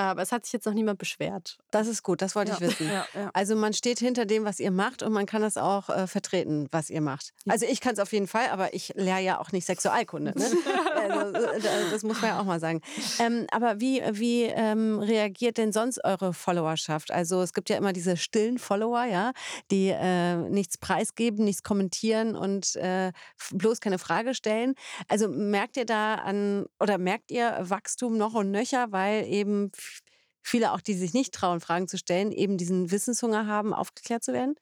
Aber es hat sich jetzt noch niemand beschwert. Das ist gut, das wollte ja. ich wissen. Ja, ja. Also man steht hinter dem, was ihr macht und man kann das auch äh, vertreten, was ihr macht. Also ich kann es auf jeden Fall, aber ich lehre ja auch nicht Sexualkunde. Ne? also, äh, das muss man ja auch mal sagen. Ähm, aber wie, wie ähm, reagiert denn sonst eure Followerschaft? Also es gibt ja immer diese stillen Follower, ja, die äh, nichts preisgeben, nichts kommentieren und äh, bloß keine Frage stellen. Also merkt ihr da an oder merkt ihr Wachstum noch und nöcher, weil eben viele auch, die sich nicht trauen, Fragen zu stellen, eben diesen Wissenshunger haben, aufgeklärt zu werden?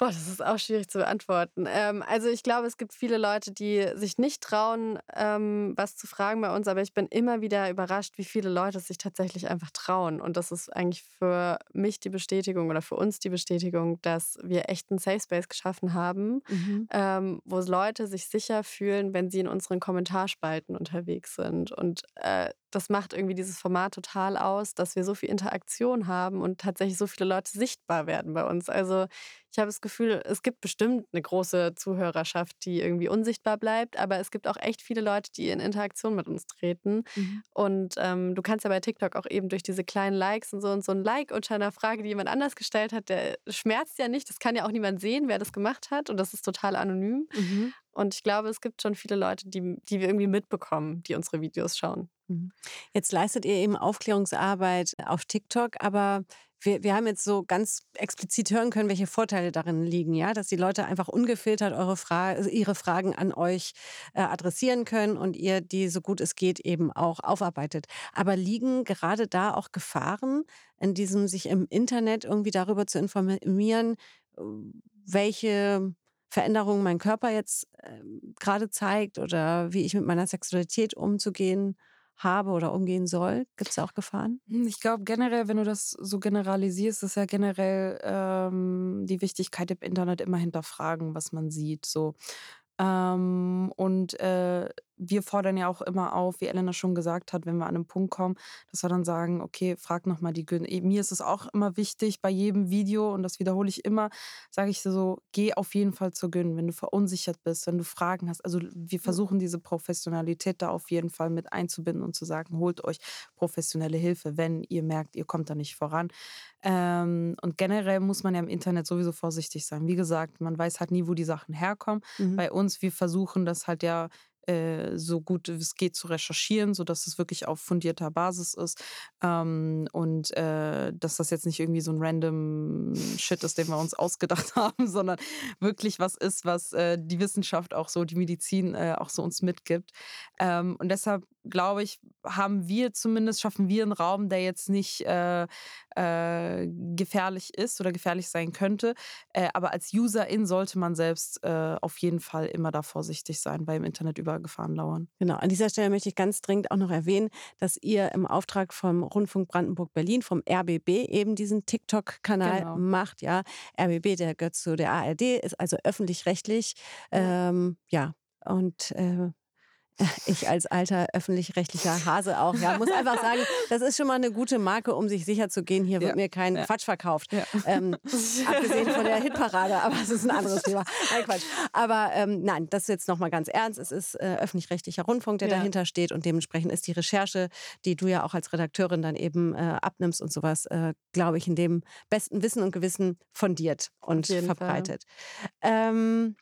Boah, das ist auch schwierig zu beantworten. Ähm, also ich glaube, es gibt viele Leute, die sich nicht trauen, ähm, was zu fragen bei uns, aber ich bin immer wieder überrascht, wie viele Leute sich tatsächlich einfach trauen. Und das ist eigentlich für mich die Bestätigung oder für uns die Bestätigung, dass wir echt einen Safe Space geschaffen haben, mhm. ähm, wo Leute sich sicher fühlen, wenn sie in unseren Kommentarspalten unterwegs sind. Und äh, das macht irgendwie dieses Format total aus, dass wir so viel Interaktion haben und tatsächlich so viele Leute sichtbar werden bei uns. Also ich habe das Gefühl, es gibt bestimmt eine große Zuhörerschaft, die irgendwie unsichtbar bleibt, aber es gibt auch echt viele Leute, die in Interaktion mit uns treten. Mhm. Und ähm, du kannst ja bei TikTok auch eben durch diese kleinen Likes und so und so ein Like unter einer Frage, die jemand anders gestellt hat, der schmerzt ja nicht. Das kann ja auch niemand sehen, wer das gemacht hat. Und das ist total anonym. Mhm. Und ich glaube, es gibt schon viele Leute, die, die wir irgendwie mitbekommen, die unsere Videos schauen. Mhm. Jetzt leistet ihr eben Aufklärungsarbeit auf TikTok, aber wir, wir haben jetzt so ganz explizit hören können, welche Vorteile darin liegen, ja, dass die Leute einfach ungefiltert eure Fra ihre Fragen an euch äh, adressieren können und ihr die so gut es geht eben auch aufarbeitet. Aber liegen gerade da auch Gefahren in diesem sich im Internet irgendwie darüber zu informieren, äh, welche Veränderungen mein Körper jetzt äh, gerade zeigt oder wie ich mit meiner Sexualität umzugehen habe oder umgehen soll? Gibt es auch Gefahren? Hm, ich glaube generell, wenn du das so generalisierst, ist ja generell ähm, die Wichtigkeit im Internet immer hinterfragen, was man sieht. So. Ähm, und äh, wir fordern ja auch immer auf, wie Elena schon gesagt hat, wenn wir an einen Punkt kommen, dass wir dann sagen, okay, frag nochmal die Gün. Mir ist es auch immer wichtig, bei jedem Video, und das wiederhole ich immer, sage ich so, geh auf jeden Fall zur Gün, wenn du verunsichert bist, wenn du Fragen hast. Also wir versuchen diese Professionalität da auf jeden Fall mit einzubinden und zu sagen, holt euch professionelle Hilfe, wenn ihr merkt, ihr kommt da nicht voran. Ähm, und generell muss man ja im Internet sowieso vorsichtig sein. Wie gesagt, man weiß halt nie, wo die Sachen herkommen. Mhm. Bei uns, wir versuchen das halt ja äh, so gut es geht zu recherchieren, sodass es wirklich auf fundierter Basis ist ähm, und äh, dass das jetzt nicht irgendwie so ein random Shit ist, den wir uns ausgedacht haben, sondern wirklich was ist, was äh, die Wissenschaft auch so, die Medizin äh, auch so uns mitgibt. Ähm, und deshalb glaube ich, haben wir zumindest, schaffen wir einen Raum, der jetzt nicht äh, äh, gefährlich ist oder gefährlich sein könnte. Äh, aber als Userin sollte man selbst äh, auf jeden Fall immer da vorsichtig sein, weil im Internet überall Gefahren lauern. Genau, an dieser Stelle möchte ich ganz dringend auch noch erwähnen, dass ihr im Auftrag vom Rundfunk Brandenburg-Berlin, vom RBB, eben diesen TikTok-Kanal genau. macht. Ja, RBB, der gehört zu der ARD, ist also öffentlich-rechtlich. Ähm, ja, und äh, ich als alter öffentlich-rechtlicher Hase auch, ja, muss einfach sagen, das ist schon mal eine gute Marke, um sich sicher zu gehen, hier wird mir kein ja. Quatsch verkauft. Ja. Ähm, abgesehen von der Hitparade, aber es ist ein anderes Thema. Nein, Quatsch. Aber ähm, nein, das ist jetzt nochmal ganz ernst. Es ist äh, öffentlich-rechtlicher Rundfunk, der dahinter steht und dementsprechend ist die Recherche, die du ja auch als Redakteurin dann eben äh, abnimmst und sowas, äh, glaube ich, in dem besten Wissen und Gewissen fundiert und verbreitet. Ähm,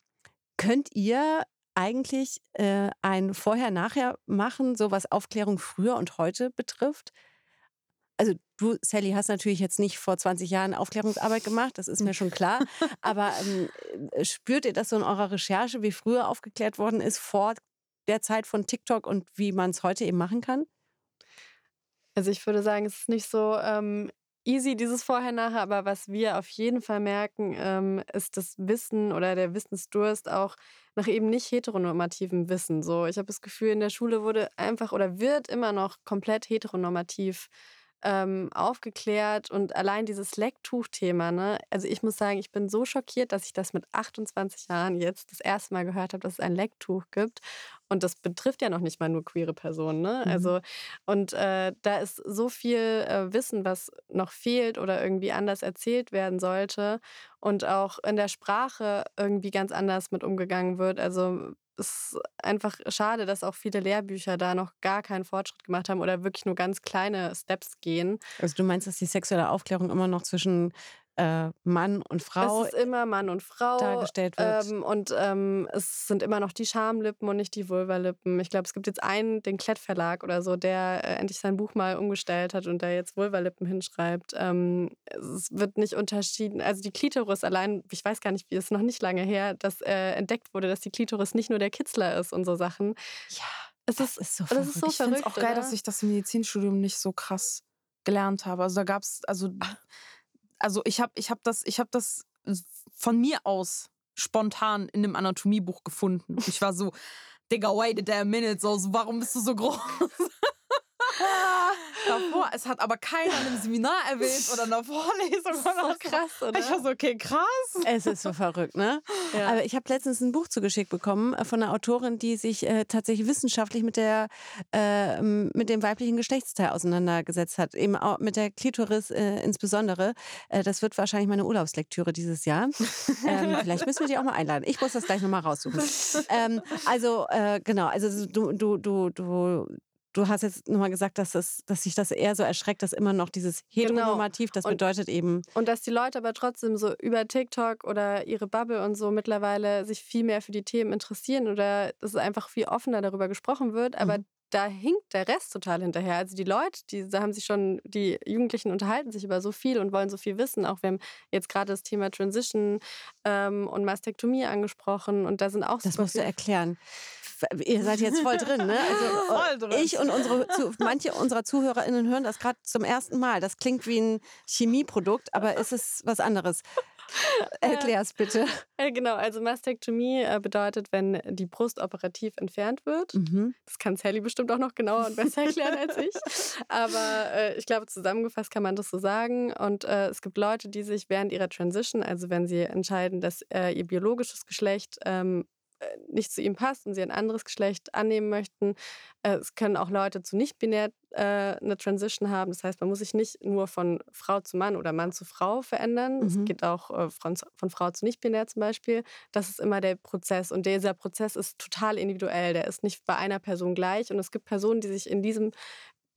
könnt ihr eigentlich äh, ein Vorher-Nachher machen, so was Aufklärung früher und heute betrifft? Also du, Sally, hast natürlich jetzt nicht vor 20 Jahren Aufklärungsarbeit gemacht, das ist mir schon klar. Aber ähm, äh, spürt ihr das so in eurer Recherche, wie früher aufgeklärt worden ist vor der Zeit von TikTok und wie man es heute eben machen kann? Also ich würde sagen, es ist nicht so ähm, easy, dieses Vorher-Nachher, aber was wir auf jeden Fall merken, ähm, ist das Wissen oder der Wissensdurst auch nach eben nicht heteronormativem Wissen. So, ich habe das Gefühl, in der Schule wurde einfach oder wird immer noch komplett heteronormativ ähm, aufgeklärt und allein dieses Lecktuch-Thema, ne? Also ich muss sagen, ich bin so schockiert, dass ich das mit 28 Jahren jetzt das erste Mal gehört habe, dass es ein Lecktuch gibt. Und das betrifft ja noch nicht mal nur queere Personen, ne? Mhm. Also, und äh, da ist so viel äh, Wissen, was noch fehlt oder irgendwie anders erzählt werden sollte. Und auch in der Sprache irgendwie ganz anders mit umgegangen wird. Also ist einfach schade, dass auch viele Lehrbücher da noch gar keinen Fortschritt gemacht haben oder wirklich nur ganz kleine Steps gehen. Also du meinst, dass die sexuelle Aufklärung immer noch zwischen äh, Mann und Frau es ist immer Mann und Frau dargestellt wird. Ähm, und ähm, es sind immer noch die Schamlippen und nicht die Vulvalippen. Ich glaube, es gibt jetzt einen, den Klett Verlag oder so, der äh, endlich sein Buch mal umgestellt hat und der jetzt Vulvalippen hinschreibt. Ähm, es wird nicht unterschieden. Also die Klitoris allein, ich weiß gar nicht, wie es noch nicht lange her, dass äh, entdeckt wurde, dass die Klitoris nicht nur der Kitzler ist und so Sachen. Ja. Es das ist, ist so verrückt. Das ist so ich finde es auch geil, oder? dass ich das im Medizinstudium nicht so krass gelernt habe. Also da gab es, also also ich habe ich hab das, hab das von mir aus spontan in einem Anatomiebuch gefunden. Ich war so, Digga, wait a damn minute, so, warum bist du so groß? davor. Es hat aber keiner in einem Seminar erwähnt oder in einer Vorlesung. Das ist so krass, oder? Ich war so, okay, krass. Es ist so verrückt, ne? Ja. Aber ich habe letztens ein Buch zugeschickt bekommen äh, von einer Autorin, die sich äh, tatsächlich wissenschaftlich mit, der, äh, mit dem weiblichen Geschlechtsteil auseinandergesetzt hat. Eben auch mit der Klitoris äh, insbesondere. Äh, das wird wahrscheinlich meine Urlaubslektüre dieses Jahr. ähm, vielleicht müssen wir die auch mal einladen. Ich muss das gleich nochmal raussuchen. ähm, also, äh, genau, also du, du, du, du Du hast jetzt nochmal gesagt, dass, das, dass sich das eher so erschreckt, dass immer noch dieses genau. Heteronormativ, das und, bedeutet eben. Und dass die Leute aber trotzdem so über TikTok oder ihre Bubble und so mittlerweile sich viel mehr für die Themen interessieren oder dass es einfach viel offener darüber gesprochen wird. Aber mhm. da hinkt der Rest total hinterher. Also die Leute, die da haben sich schon, die Jugendlichen unterhalten sich über so viel und wollen so viel wissen. Auch wir haben jetzt gerade das Thema Transition ähm, und Mastektomie angesprochen und da sind auch Das musst du erklären ihr seid jetzt voll drin, ne? Also, voll drin. Ich und unsere, manche unserer ZuhörerInnen hören das gerade zum ersten Mal. Das klingt wie ein Chemieprodukt, aber ist es was anderes? Erklär es bitte. Ja, genau, also Mastektomie äh, bedeutet, wenn die Brust operativ entfernt wird. Mhm. Das kann Sally bestimmt auch noch genauer und besser erklären als ich. Aber äh, ich glaube, zusammengefasst kann man das so sagen. Und äh, es gibt Leute, die sich während ihrer Transition, also wenn sie entscheiden, dass äh, ihr biologisches Geschlecht ähm, äh, nicht zu ihm passt und sie ein anderes Geschlecht annehmen möchten. Äh, es können auch Leute zu nicht-binär äh, eine Transition haben. Das heißt, man muss sich nicht nur von Frau zu Mann oder Mann zu Frau verändern. Es mhm. geht auch von, von Frau zu nicht-binär zum Beispiel. Das ist immer der Prozess. Und dieser Prozess ist total individuell. Der ist nicht bei einer Person gleich. Und es gibt Personen, die sich in diesem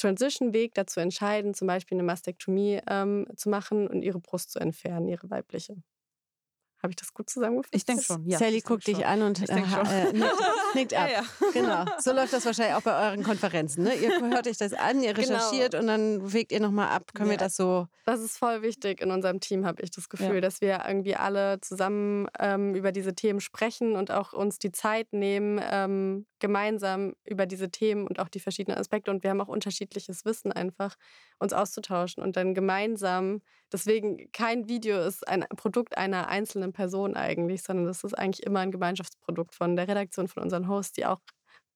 Transition-Weg dazu entscheiden, zum Beispiel eine Mastektomie ähm, zu machen und ihre Brust zu entfernen, ihre weibliche. Habe ich das gut zusammengefasst? Ich denke schon. Ja, Sally guckt dich an und äh, äh, nickt, nickt, ab. Ja, ja. Genau. So läuft das wahrscheinlich auch bei euren Konferenzen. Ne? Ihr hört euch das an, ihr genau. recherchiert genau. und dann wägt ihr nochmal ab. Können wir das so? Das ist voll wichtig in unserem Team, habe ich das Gefühl, dass wir irgendwie alle zusammen ähm, über diese Themen sprechen und auch uns die Zeit nehmen, ähm, gemeinsam über diese Themen und auch die verschiedenen Aspekte. Und wir haben auch unterschiedliches Wissen einfach, uns auszutauschen und dann gemeinsam Deswegen kein Video ist ein Produkt einer einzelnen Person eigentlich, sondern das ist eigentlich immer ein Gemeinschaftsprodukt von der Redaktion, von unseren Hosts, die auch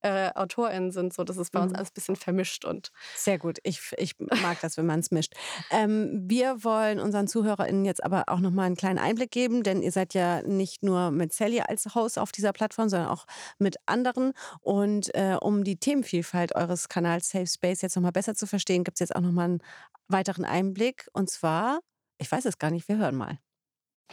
äh, AutorInnen sind. So, das ist bei uns mhm. alles ein bisschen vermischt und. Sehr gut. Ich, ich mag das, wenn man es mischt. Ähm, wir wollen unseren ZuhörerInnen jetzt aber auch nochmal einen kleinen Einblick geben, denn ihr seid ja nicht nur mit Sally als Host auf dieser Plattform, sondern auch mit anderen. Und äh, um die Themenvielfalt eures Kanals Safe Space jetzt nochmal besser zu verstehen, gibt es jetzt auch nochmal einen weiteren Einblick. Und zwar, ich weiß es gar nicht, wir hören mal.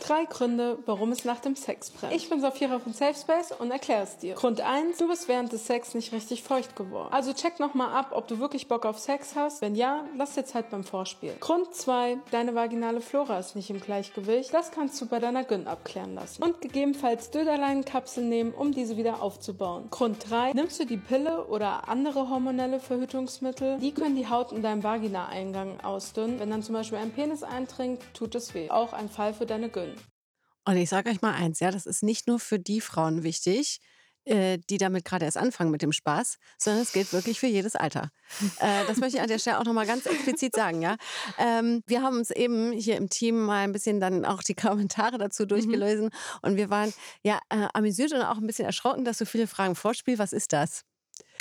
Drei Gründe, warum es nach dem Sex brennt. Ich bin Sophia von Safe Space und erkläre es dir. Grund 1, du bist während des Sex nicht richtig feucht geworden. Also check nochmal ab, ob du wirklich Bock auf Sex hast. Wenn ja, lass dir Zeit beim Vorspiel. Grund 2, deine vaginale Flora ist nicht im Gleichgewicht. Das kannst du bei deiner Gyn abklären lassen. Und gegebenenfalls Döderleinenkapseln nehmen, um diese wieder aufzubauen. Grund 3, nimmst du die Pille oder andere hormonelle Verhütungsmittel, die können die Haut in deinem Vagina-Eingang ausdünnen. Wenn dann zum Beispiel ein Penis eindringt, tut es weh. Auch ein Fall für deine Gyn. Gyn. Und ich sage euch mal eins, ja, das ist nicht nur für die Frauen wichtig, äh, die damit gerade erst anfangen mit dem Spaß, sondern es gilt wirklich für jedes Alter. Äh, das möchte ich an der Stelle auch nochmal ganz explizit sagen, ja. Ähm, wir haben uns eben hier im Team mal ein bisschen dann auch die Kommentare dazu mhm. durchgelesen mhm. und wir waren ja äh, amüsiert und auch ein bisschen erschrocken, dass so viele Fragen vorspielen. Was ist das?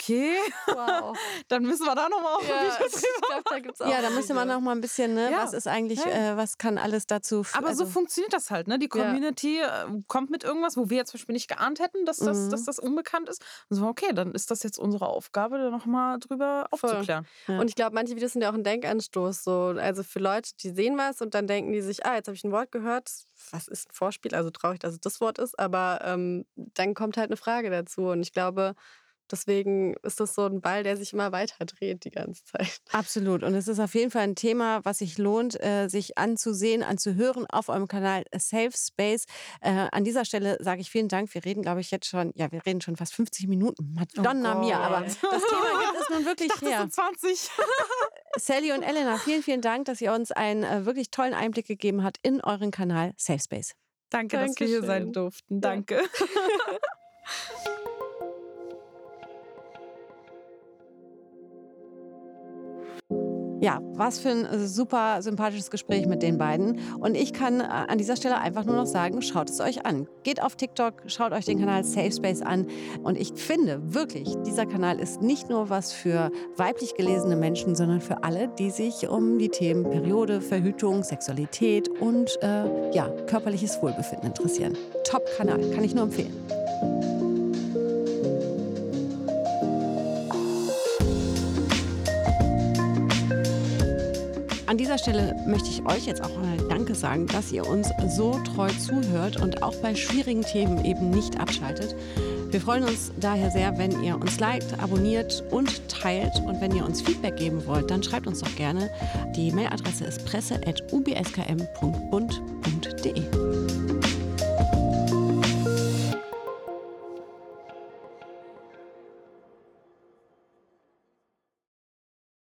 Okay. Wow. Dann müssen wir da nochmal auf ja, ich glaub, da gibt's auch Ja, da müssen wir noch mal ein bisschen, ne, ja. was ist eigentlich, äh, was kann alles dazu. Aber also, so funktioniert das halt, ne? Die Community ja. Äh, kommt mit irgendwas, wo wir jetzt zum Beispiel nicht geahnt hätten, dass das, mhm. dass das unbekannt ist. Und so, okay, dann ist das jetzt unsere Aufgabe, da nochmal drüber Voll. aufzuklären. Und ich glaube, manche Videos sind ja auch ein Denkanstoß. So. Also für Leute, die sehen was und dann denken die sich, ah, jetzt habe ich ein Wort gehört, was ist ein Vorspiel? Also traurig, dass es das Wort ist, aber ähm, dann kommt halt eine Frage dazu. Und ich glaube, Deswegen ist das so ein Ball, der sich immer weiter dreht die ganze Zeit. Absolut. Und es ist auf jeden Fall ein Thema, was sich lohnt, äh, sich anzusehen, anzuhören auf eurem Kanal Safe Space. Äh, an dieser Stelle sage ich vielen Dank. Wir reden, glaube ich, jetzt schon, ja, wir reden schon fast 50 Minuten. Madonna oh mia, aber das Thema gibt es nun wirklich ich dachte, her. Es 20. Sally und Elena, vielen, vielen Dank, dass ihr uns einen äh, wirklich tollen Einblick gegeben habt in euren Kanal Safe Space. Danke, Dankeschön. dass wir hier sein durften. Danke. Ja. Ja, was für ein super sympathisches Gespräch mit den beiden. Und ich kann äh, an dieser Stelle einfach nur noch sagen, schaut es euch an. Geht auf TikTok, schaut euch den Kanal Safe Space an. Und ich finde wirklich, dieser Kanal ist nicht nur was für weiblich gelesene Menschen, sondern für alle, die sich um die Themen Periode, Verhütung, Sexualität und äh, ja, körperliches Wohlbefinden interessieren. Top-Kanal, kann ich nur empfehlen. An dieser Stelle möchte ich euch jetzt auch mal Danke sagen, dass ihr uns so treu zuhört und auch bei schwierigen Themen eben nicht abschaltet. Wir freuen uns daher sehr, wenn ihr uns liked, abonniert und teilt. Und wenn ihr uns Feedback geben wollt, dann schreibt uns doch gerne. Die Mailadresse ist presse.ubskm.bund.de.